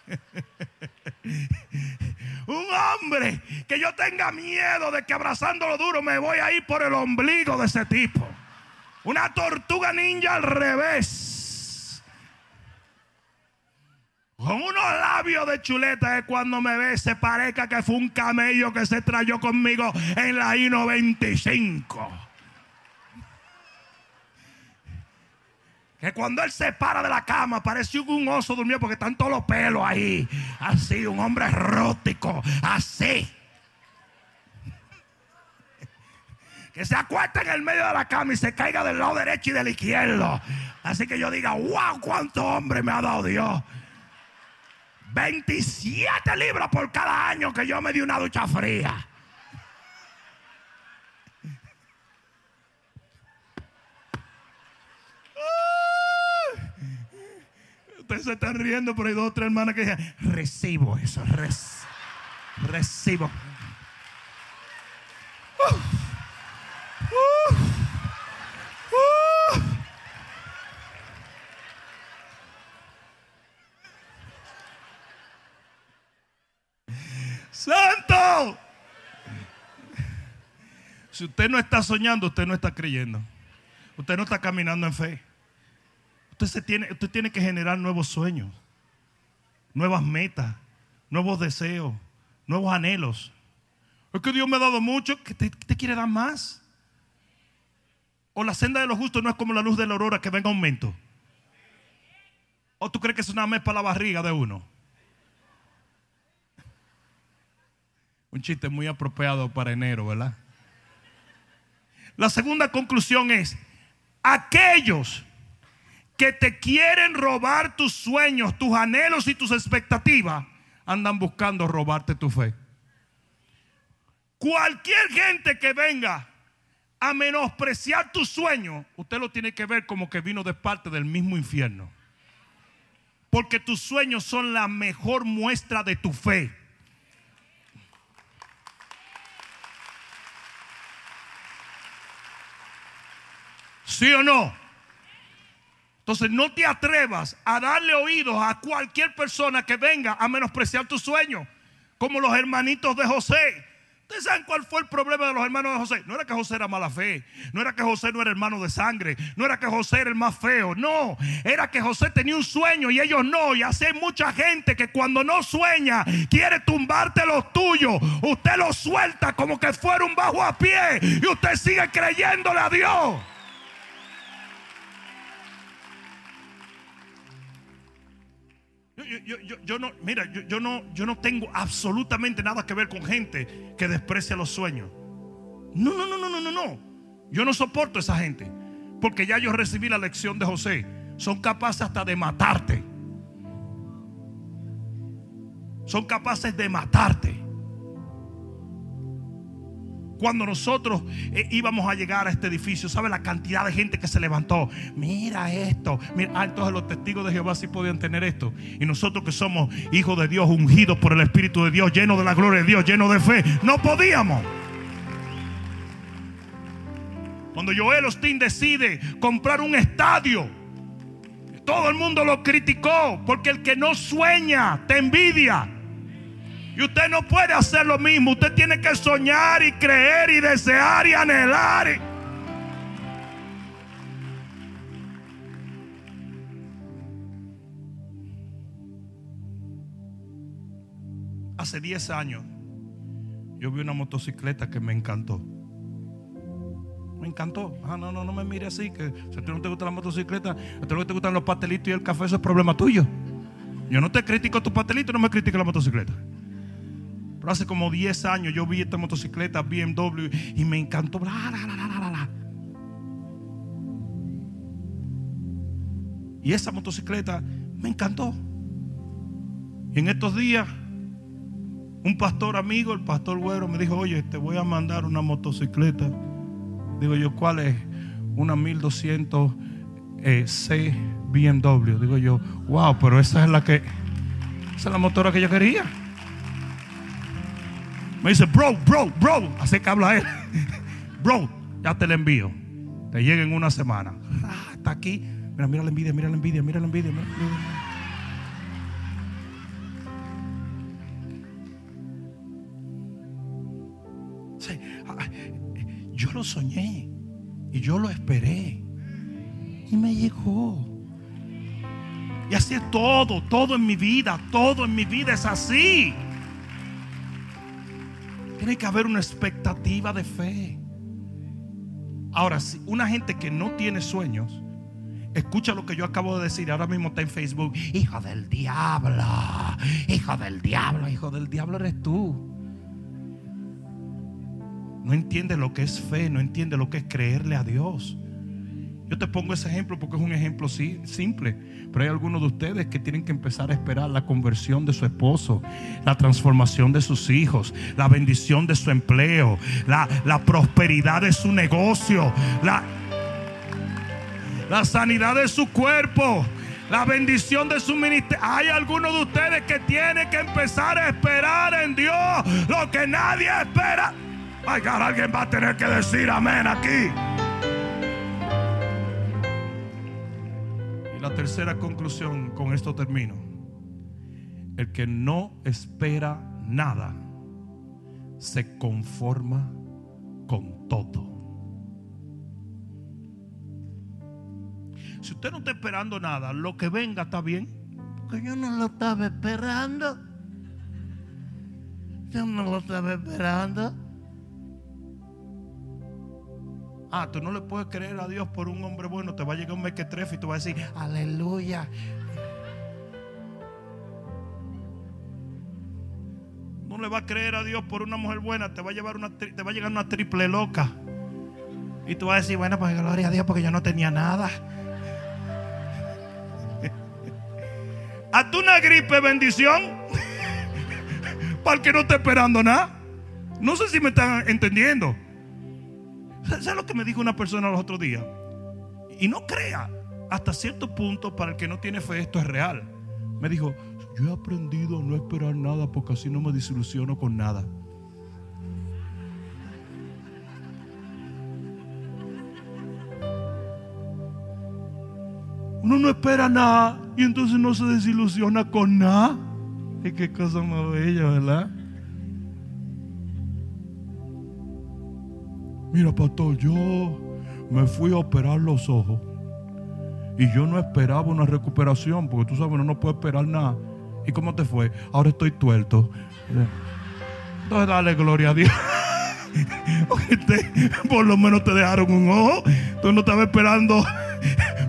un hombre que yo tenga miedo de que abrazándolo duro me voy a ir por el ombligo de ese tipo. Una tortuga ninja al revés. Con unos labios de chuleta es cuando me ve se parezca que fue un camello que se trayó conmigo en la I-95. Que cuando él se para de la cama parece un oso durmió porque están todos los pelos ahí. Así, un hombre rústico, así. Que se acuesta en el medio de la cama y se caiga del lado derecho y del izquierdo. Así que yo diga, wow, cuánto hombre me ha dado Dios. 27 libras por cada año que yo me di una ducha fría. Ustedes se están riendo, pero hay dos o tres hermanas que dicen, recibo eso, res, recibo. Uh, uh, uh. Santo. Si usted no está soñando, usted no está creyendo. Usted no está caminando en fe. Usted, tiene, usted tiene que generar nuevos sueños, nuevas metas, nuevos deseos, nuevos anhelos. Es que Dios me ha dado mucho, que te, quiere dar más. O la senda de los justos no es como la luz de la aurora que venga aumento. ¿O tú crees que es una mes para la barriga de uno? Un chiste muy apropiado para enero, ¿verdad? La segunda conclusión es, aquellos que te quieren robar tus sueños, tus anhelos y tus expectativas, andan buscando robarte tu fe. Cualquier gente que venga a menospreciar tus sueños, usted lo tiene que ver como que vino de parte del mismo infierno. Porque tus sueños son la mejor muestra de tu fe. ¿Sí o no? Entonces no te atrevas a darle oídos a cualquier persona que venga a menospreciar tu sueño, como los hermanitos de José. ¿Ustedes saben cuál fue el problema de los hermanos de José? No era que José era mala fe, no era que José no era hermano de sangre, no era que José era el más feo, no, era que José tenía un sueño y ellos no. Y así hay mucha gente que cuando no sueña quiere tumbarte los tuyos. Usted lo suelta como que fuera un bajo a pie y usted sigue creyéndole a Dios. Yo, no, mira, yo, yo, no, yo no tengo absolutamente nada que ver con gente que desprecia los sueños. No, no, no, no, no, no, no. Yo no soporto a esa gente. Porque ya yo recibí la lección de José. Son capaces hasta de matarte. Son capaces de matarte. Cuando nosotros eh, íbamos a llegar a este edificio, ¿sabe la cantidad de gente que se levantó? Mira esto. Mira, ah, entonces los testigos de Jehová sí podían tener esto. Y nosotros que somos hijos de Dios, ungidos por el Espíritu de Dios, llenos de la gloria de Dios, llenos de fe, no podíamos. Cuando Joel Osteen decide comprar un estadio, todo el mundo lo criticó porque el que no sueña te envidia. Y usted no puede hacer lo mismo. Usted tiene que soñar y creer y desear y anhelar. Hace 10 años yo vi una motocicleta que me encantó. Me encantó. Ah, no, no, no me mire así. Que si a ti no te gusta la motocicleta, a ti no te gustan los pastelitos y el café, eso es problema tuyo. Yo no te critico tu pastelito, no me critico la motocicleta. Pero hace como 10 años yo vi esta motocicleta BMW y me encantó. y esa motocicleta me encantó. Y en estos días, un pastor amigo, el pastor Güero, me dijo, oye, te voy a mandar una motocicleta. Digo yo, ¿cuál es? Una 1200 eh, C BMW. Digo yo, wow, pero esa es la que, esa es la motora que yo quería. Me dice, bro, bro, bro. Así que habla él. bro, ya te la envío. Te llega en una semana. Ah, está aquí. Mira, mira la envidia, mira la envidia, mira la envidia. Mira la envidia. Yo lo soñé y yo lo esperé y me llegó. Y así es todo, todo en mi vida, todo en mi vida es así. Tiene que haber una expectativa de fe. Ahora, si una gente que no tiene sueños, escucha lo que yo acabo de decir, ahora mismo está en Facebook, hijo del diablo, hijo del diablo, hijo del diablo eres tú. No entiende lo que es fe, no entiende lo que es creerle a Dios. Yo te pongo ese ejemplo porque es un ejemplo simple. Pero hay algunos de ustedes que tienen que empezar a esperar la conversión de su esposo, la transformación de sus hijos, la bendición de su empleo, la, la prosperidad de su negocio, la, la sanidad de su cuerpo, la bendición de su ministerio. Hay algunos de ustedes que tienen que empezar a esperar en Dios lo que nadie espera. Ay, alguien va a tener que decir amén aquí. La tercera conclusión, con esto termino. El que no espera nada se conforma con todo. Si usted no está esperando nada, lo que venga está bien. Porque yo no lo estaba esperando. Yo no lo estaba esperando. Ah, tú no le puedes creer a Dios por un hombre bueno. Te va a llegar un mequetrefe y tú vas a decir, aleluya. No le va a creer a Dios por una mujer buena. Te va a, llevar una, te va a llegar una triple loca. Y tú vas a decir, bueno, pues gloria a Dios porque yo no tenía nada. Hazte una gripe bendición. para el que no esté esperando nada. No sé si me están entendiendo. ¿Sabes lo que me dijo una persona los otros días? Y no crea, hasta cierto punto, para el que no tiene fe, esto es real. Me dijo, yo he aprendido a no esperar nada porque así no me desilusiono con nada. Uno no espera nada y entonces no se desilusiona con nada. Y qué cosa más bella, ¿verdad? Mira, pastor, yo me fui a operar los ojos. Y yo no esperaba una recuperación, porque tú sabes, uno no puede esperar nada. ¿Y cómo te fue? Ahora estoy tuerto. Entonces dale gloria a Dios. por lo menos te dejaron un ojo. Tú no estabas esperando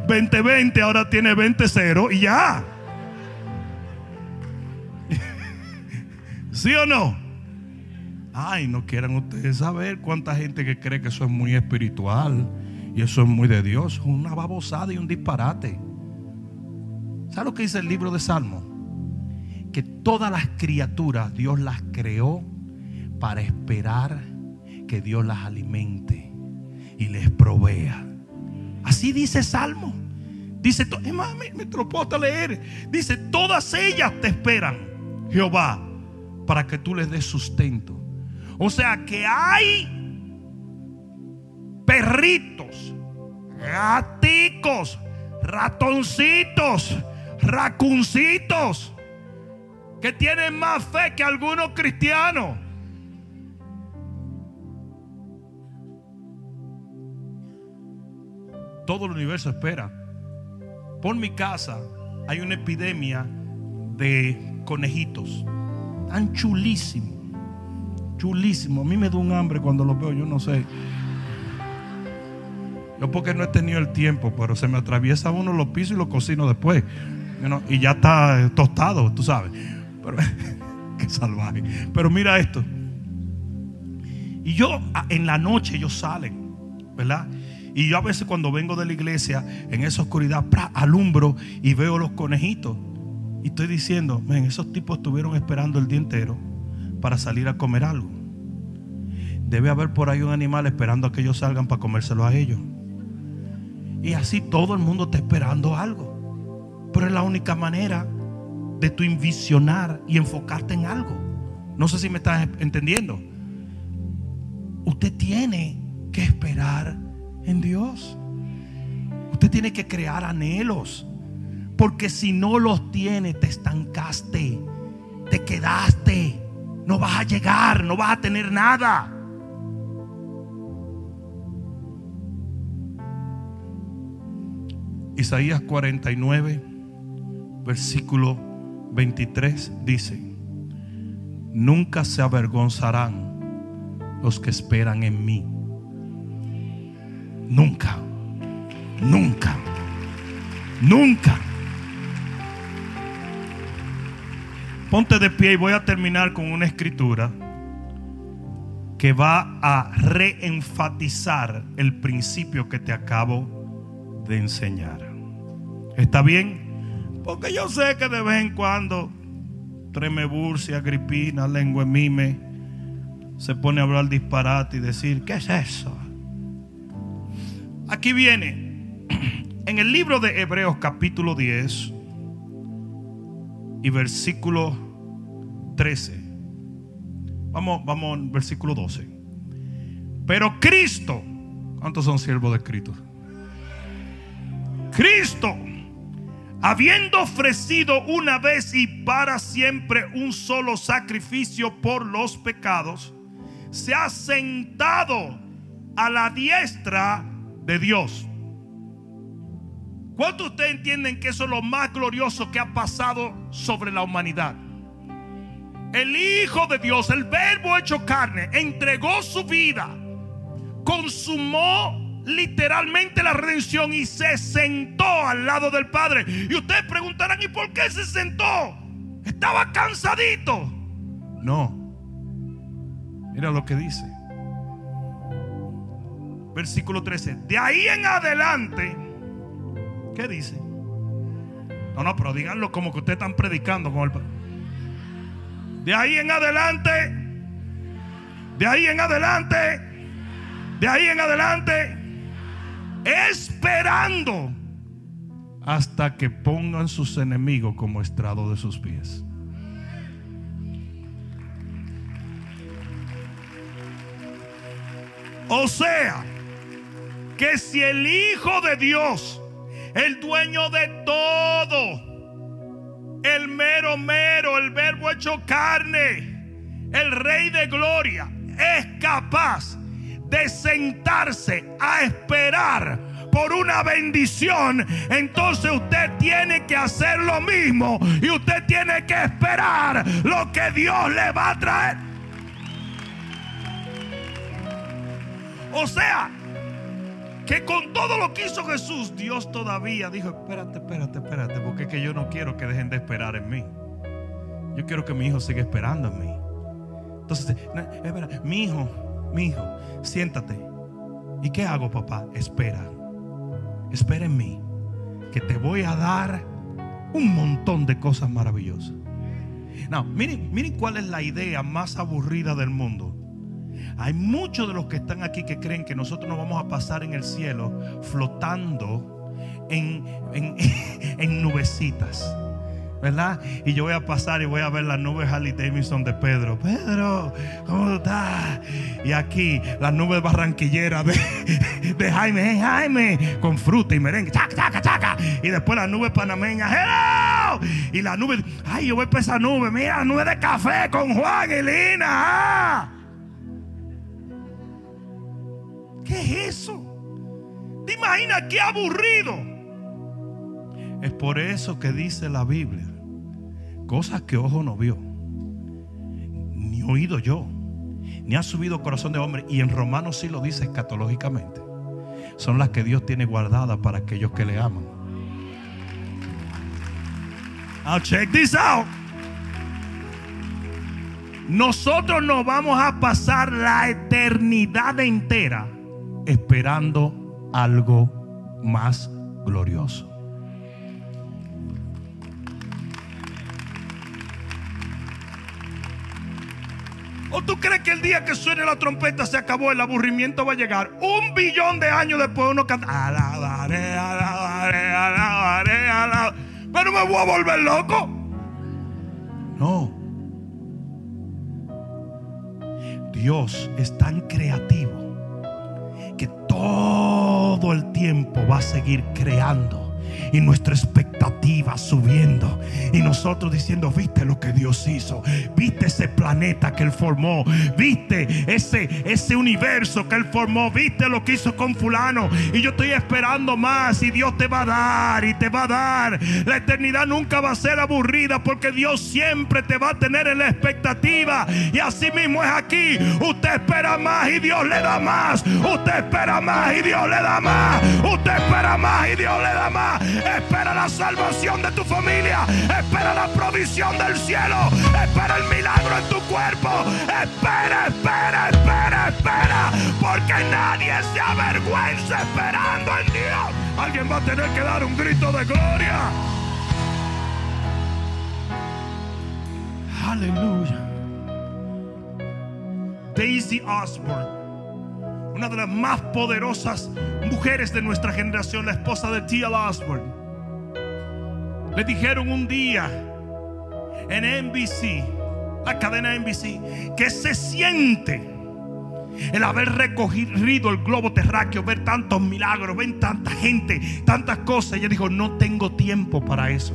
20-20, ahora tiene 20-0 y ya. ¿Sí o no? Ay, no quieran ustedes saber cuánta gente que cree que eso es muy espiritual y eso es muy de Dios. Una babosada y un disparate. ¿Sabe lo que dice el libro de Salmo? Que todas las criaturas Dios las creó para esperar que Dios las alimente y les provea. Así dice Salmo. Dice, es más, me, lo puedo leer. Dice, todas ellas te esperan, Jehová, para que tú les des sustento. O sea que hay perritos, gaticos, ratoncitos, racuncitos que tienen más fe que algunos cristianos. Todo el universo espera. Por mi casa hay una epidemia de conejitos. Tan chulísimo. Chulísimo. A mí me da un hambre cuando lo veo, yo no sé. Yo porque no he tenido el tiempo, pero se me atraviesa uno los pisos y lo cocino después. y ya está tostado, tú sabes. Pero, qué salvaje. Pero mira esto. Y yo en la noche ellos salen, ¿verdad? Y yo a veces cuando vengo de la iglesia, en esa oscuridad, alumbro y veo los conejitos. Y estoy diciendo, ven, esos tipos estuvieron esperando el día entero para salir a comer algo. Debe haber por ahí un animal esperando a que ellos salgan para comérselo a ellos. Y así todo el mundo está esperando algo. Pero es la única manera de tu envisionar y enfocarte en algo. No sé si me estás entendiendo. Usted tiene que esperar en Dios. Usted tiene que crear anhelos. Porque si no los tiene, te estancaste, te quedaste, no vas a llegar, no vas a tener nada. Isaías 49, versículo 23 dice, nunca se avergonzarán los que esperan en mí. Nunca, nunca, nunca. Ponte de pie y voy a terminar con una escritura que va a reenfatizar el principio que te acabo de enseñar. ¿Está bien? Porque yo sé que de vez en cuando Tremeburcia, Agripina, lengua mime se pone a hablar disparate y decir, ¿qué es eso? Aquí viene en el libro de Hebreos capítulo 10 y versículo 13. Vamos, vamos al versículo 12. Pero Cristo, ¿cuántos son siervos de Cristo? Cristo, habiendo ofrecido una vez y para siempre un solo sacrificio por los pecados, se ha sentado a la diestra de Dios. ¿Cuántos de ustedes entienden que eso es lo más glorioso que ha pasado sobre la humanidad? El Hijo de Dios, el Verbo hecho carne, entregó su vida, consumó literalmente la redención y se sentó al lado del Padre. Y ustedes preguntarán, ¿y por qué se sentó? Estaba cansadito. No. Mira lo que dice. Versículo 13. De ahí en adelante ¿Qué dice? No, no, pero díganlo como que ustedes están predicando con De ahí en adelante, de ahí en adelante, de ahí en adelante, esperando hasta que pongan sus enemigos como estrado de sus pies. O sea, que si el Hijo de Dios el dueño de todo, el mero mero, el verbo hecho carne, el rey de gloria, es capaz de sentarse a esperar por una bendición, entonces usted tiene que hacer lo mismo y usted tiene que esperar lo que Dios le va a traer. O sea, que con todo lo que hizo Jesús, Dios todavía dijo, espérate, espérate, espérate, porque es que yo no quiero que dejen de esperar en mí. Yo quiero que mi hijo siga esperando en mí. Entonces, mi hijo, mi hijo, siéntate. ¿Y qué hago, papá? Espera. Espera en mí. Que te voy a dar un montón de cosas maravillosas. No, miren, miren cuál es la idea más aburrida del mundo. Hay muchos de los que están aquí que creen que nosotros nos vamos a pasar en el cielo flotando en, en, nubecitas. ¿verdad? Y yo voy a pasar y voy a ver la nube Harley Davidson de Pedro. Pedro, ¿cómo estás? Y aquí la nube barranquillera de, Jaime, Jaime, con fruta y merengue, chaca, chaca, chaca. Y después la nube panameña, hello. Y la nube, ay, yo voy para esa nube, mira, nube de café con Juan y Lina. Ah. ¿Qué es eso? ¿Te imaginas qué aburrido? Es por eso que dice la Biblia Cosas que ojo no vio, ni oído yo, ni ha subido corazón de hombre. Y en Romanos sí lo dice escatológicamente. Son las que Dios tiene guardadas para aquellos que le aman. Now check this out. Nosotros nos vamos a pasar la eternidad entera esperando algo más glorioso. ¿O tú crees que el día que suene la trompeta se acabó, el aburrimiento va a llegar? Un billón de años después uno canta, alabaré, alabaré, alabaré, alabaré. Pero me voy a volver loco. No. Dios es tan creativo todo el tiempo va a seguir creando y nuestra expectativa subiendo. Y nosotros diciendo, viste lo que Dios hizo, viste ese planeta que Él formó, viste ese, ese universo que Él formó, viste lo que hizo con fulano. Y yo estoy esperando más y Dios te va a dar y te va a dar. La eternidad nunca va a ser aburrida porque Dios siempre te va a tener en la expectativa. Y así mismo es aquí. Usted espera más y Dios le da más. Usted espera más y Dios le da más. Usted espera más y Dios le da más. Espera la salvación de tu familia. Espera la provisión del cielo. Espera el milagro en tu cuerpo. Espera, espera, espera, espera. Porque nadie se avergüenza esperando en Dios. Alguien va a tener que dar un grito de gloria. Aleluya. Daisy Osborne una de las más poderosas mujeres de nuestra generación, la esposa de T.L. Osborne. Le dijeron un día en NBC, la cadena NBC, que se siente el haber recogido el globo terráqueo, ver tantos milagros, ver tanta gente, tantas cosas. Ella dijo, no tengo tiempo para eso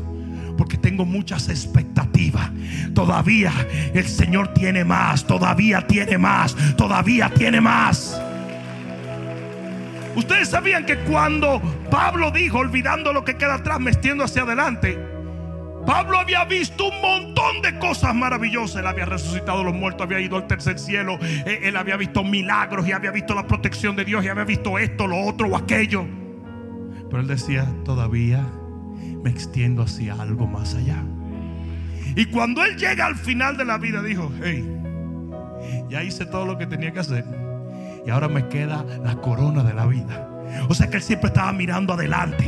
porque tengo muchas expectativas. Todavía el Señor tiene más, todavía tiene más, todavía tiene más. Ustedes sabían que cuando Pablo dijo, olvidando lo que queda atrás, metiendo hacia adelante, Pablo había visto un montón de cosas maravillosas. Él había resucitado a los muertos, había ido al tercer cielo. Eh, él había visto milagros y había visto la protección de Dios y había visto esto, lo otro o aquello. Pero él decía, todavía me extiendo hacia algo más allá. Y cuando él llega al final de la vida, dijo, hey, ya hice todo lo que tenía que hacer y ahora me queda la corona de la vida. O sea que él siempre estaba mirando adelante.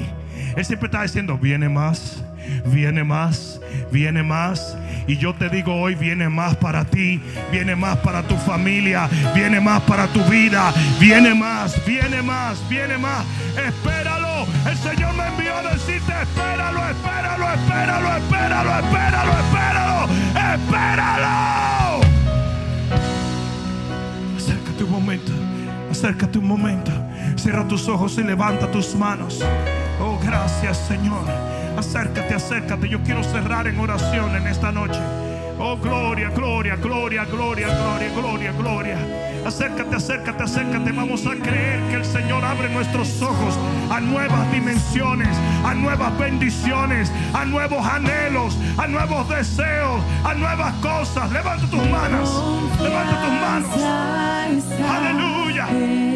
Él siempre estaba diciendo, viene más, viene más, viene más. Y yo te digo hoy, viene más para ti, viene más para tu familia, viene más para tu vida, viene más, viene más, viene más. Espéralo. El Señor me envió a decirte, espéralo, espéralo, espéralo, espéralo, espéralo, espéralo, espéralo. Acércate Acércate un momento. Cierra tus ojos y levanta tus manos. Oh, gracias Señor. Acércate, acércate. Yo quiero cerrar en oración en esta noche. Oh, gloria, gloria, gloria, gloria, gloria, gloria, gloria. Acércate, acércate, acércate. Vamos a creer que el Señor abre nuestros ojos a nuevas dimensiones, a nuevas bendiciones, a nuevos anhelos, a nuevos deseos, a nuevas cosas. Levanta tus manos. Levanta tus manos. Aleluya.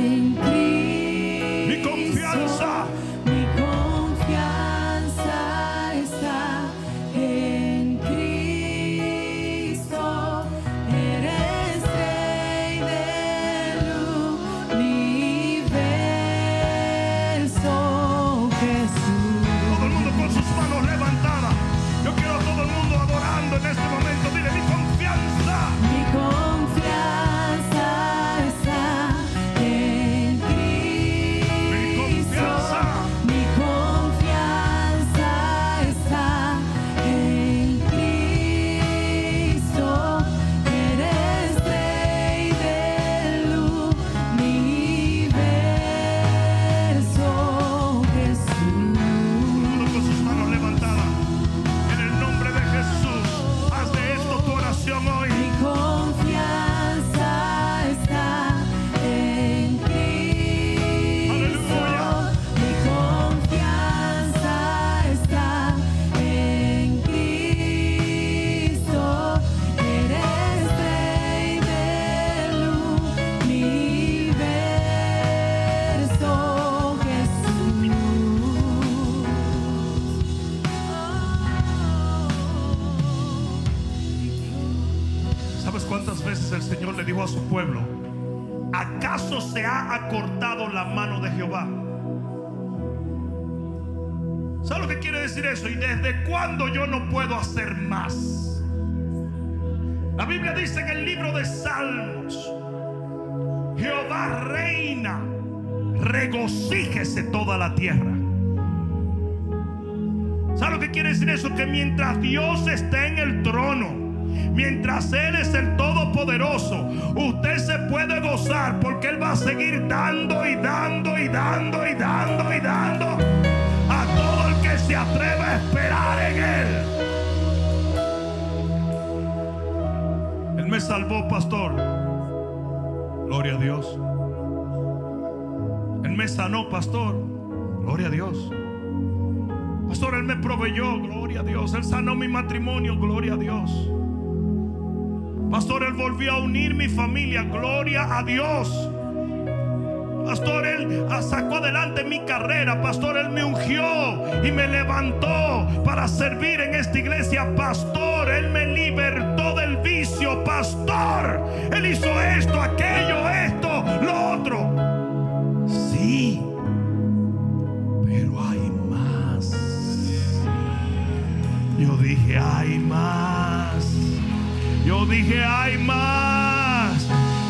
Salvó, pastor. Gloria a Dios. Él me sanó, pastor. Gloria a Dios. Pastor, Él me proveyó, gloria a Dios. Él sanó mi matrimonio, gloria a Dios. Pastor, Él volvió a unir mi familia, gloria a Dios. Pastor, Él sacó adelante mi carrera. Pastor, Él me ungió y me levantó para servir en esta iglesia. Pastor, Él me Pastor, Él hizo esto, aquello, esto, lo otro. Sí, pero hay más. Yo dije, hay más. Yo dije, hay más.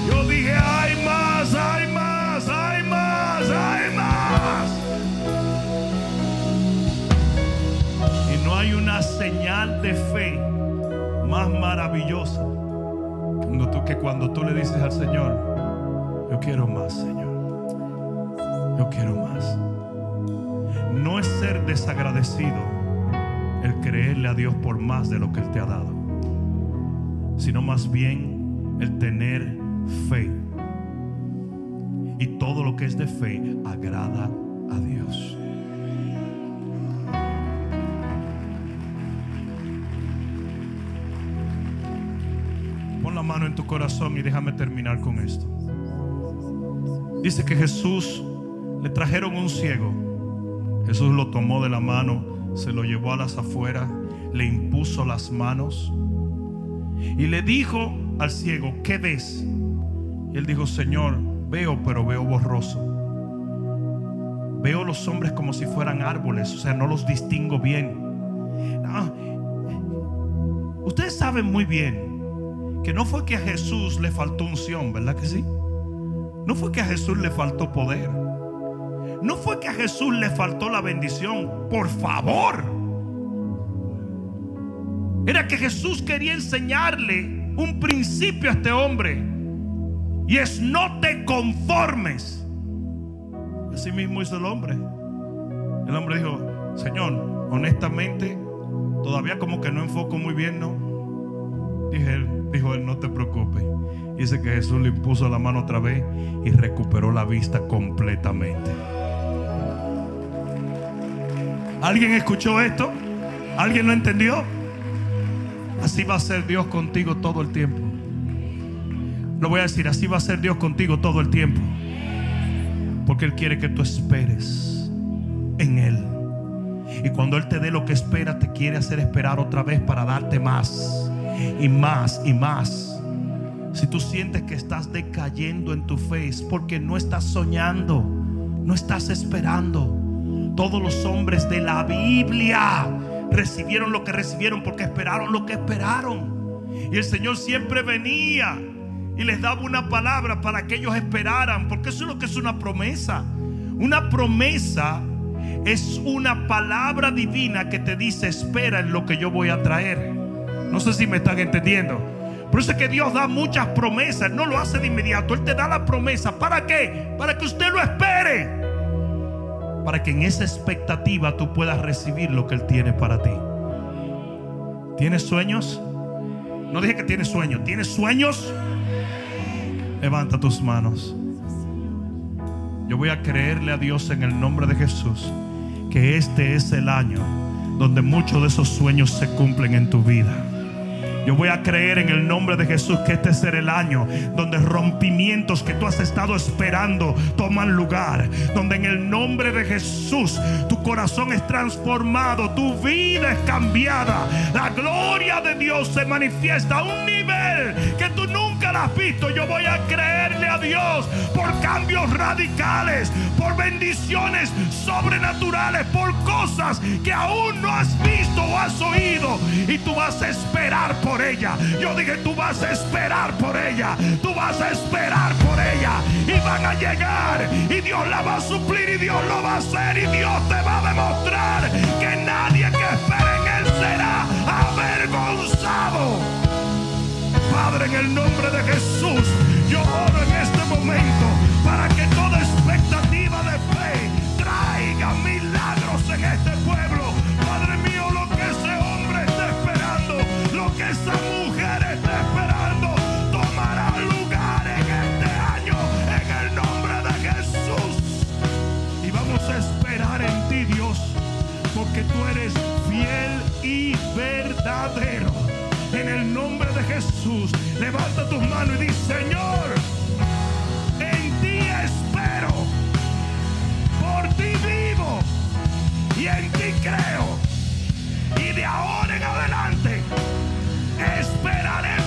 Yo dije, hay más, hay más, hay más, hay más. Y no hay una señal de fe más maravillosa cuando tú- que cuando tú le dices al Señor, yo quiero más, Señor. Yo quiero más. No es ser desagradecido el creerle a Dios por más de lo que Él te ha dado, sino más bien el tener fe. Y todo lo que es de fe agrada a Dios. Tu corazón y déjame terminar con esto. Dice que Jesús le trajeron un ciego. Jesús lo tomó de la mano, se lo llevó a las afueras, le impuso las manos y le dijo al ciego, ¿qué ves? Y él dijo, Señor, veo, pero veo borroso. Veo los hombres como si fueran árboles, o sea, no los distingo bien. Ah, ustedes saben muy bien que no fue que a Jesús le faltó unción, ¿verdad que sí? No fue que a Jesús le faltó poder. No fue que a Jesús le faltó la bendición. Por favor. Era que Jesús quería enseñarle un principio a este hombre. Y es no te conformes. Así mismo hizo el hombre. El hombre dijo, Señor, honestamente, todavía como que no enfoco muy bien, ¿no? Dije él, dijo él, no te preocupes. Dice que Jesús le impuso la mano otra vez y recuperó la vista completamente. ¿Alguien escuchó esto? ¿Alguien lo entendió? Así va a ser Dios contigo todo el tiempo. Lo voy a decir, así va a ser Dios contigo todo el tiempo. Porque Él quiere que tú esperes en Él. Y cuando Él te dé lo que espera, te quiere hacer esperar otra vez para darte más y más y más. Si tú sientes que estás decayendo en tu fe, es porque no estás soñando, no estás esperando. Todos los hombres de la Biblia recibieron lo que recibieron porque esperaron lo que esperaron. Y el Señor siempre venía y les daba una palabra para que ellos esperaran, porque eso es lo que es una promesa. Una promesa es una palabra divina que te dice, espera en lo que yo voy a traer. No sé si me están entendiendo. Por eso es que Dios da muchas promesas, no lo hace de inmediato, Él te da la promesa. ¿Para qué? Para que usted lo espere. Para que en esa expectativa tú puedas recibir lo que Él tiene para ti. ¿Tienes sueños? No dije que tienes sueños. ¿Tienes sueños? Levanta tus manos. Yo voy a creerle a Dios en el nombre de Jesús que este es el año donde muchos de esos sueños se cumplen en tu vida. Yo voy a creer en el nombre de Jesús que este será el año donde rompimientos que tú has estado esperando toman lugar. Donde en el nombre de Jesús tu corazón es transformado, tu vida es cambiada. La gloria de Dios se manifiesta a un nivel que has visto, yo voy a creerle a Dios por cambios radicales, por bendiciones sobrenaturales, por cosas que aún no has visto o has oído. Y tú vas a esperar por ella. Yo dije, tú vas a esperar por ella. Tú vas a esperar por ella. Y van a llegar. Y Dios la va a suplir y Dios lo va a hacer. Y Dios te va a demostrar que nadie que espere en Él será avergonzado. Padre, en el nombre de Jesús, yo oro en este momento para que toda expectativa de fe traiga milagros en este pueblo. Padre mío, lo que ese hombre está esperando, lo que esa mujer está esperando, tomará lugar en este año, en el nombre de Jesús. Y vamos a esperar en ti, Dios, porque tú eres fiel y verdadero. En el nombre de Jesús, levanta tus manos y di, Señor, en ti espero, por ti vivo y en ti creo. Y de ahora en adelante, esperaré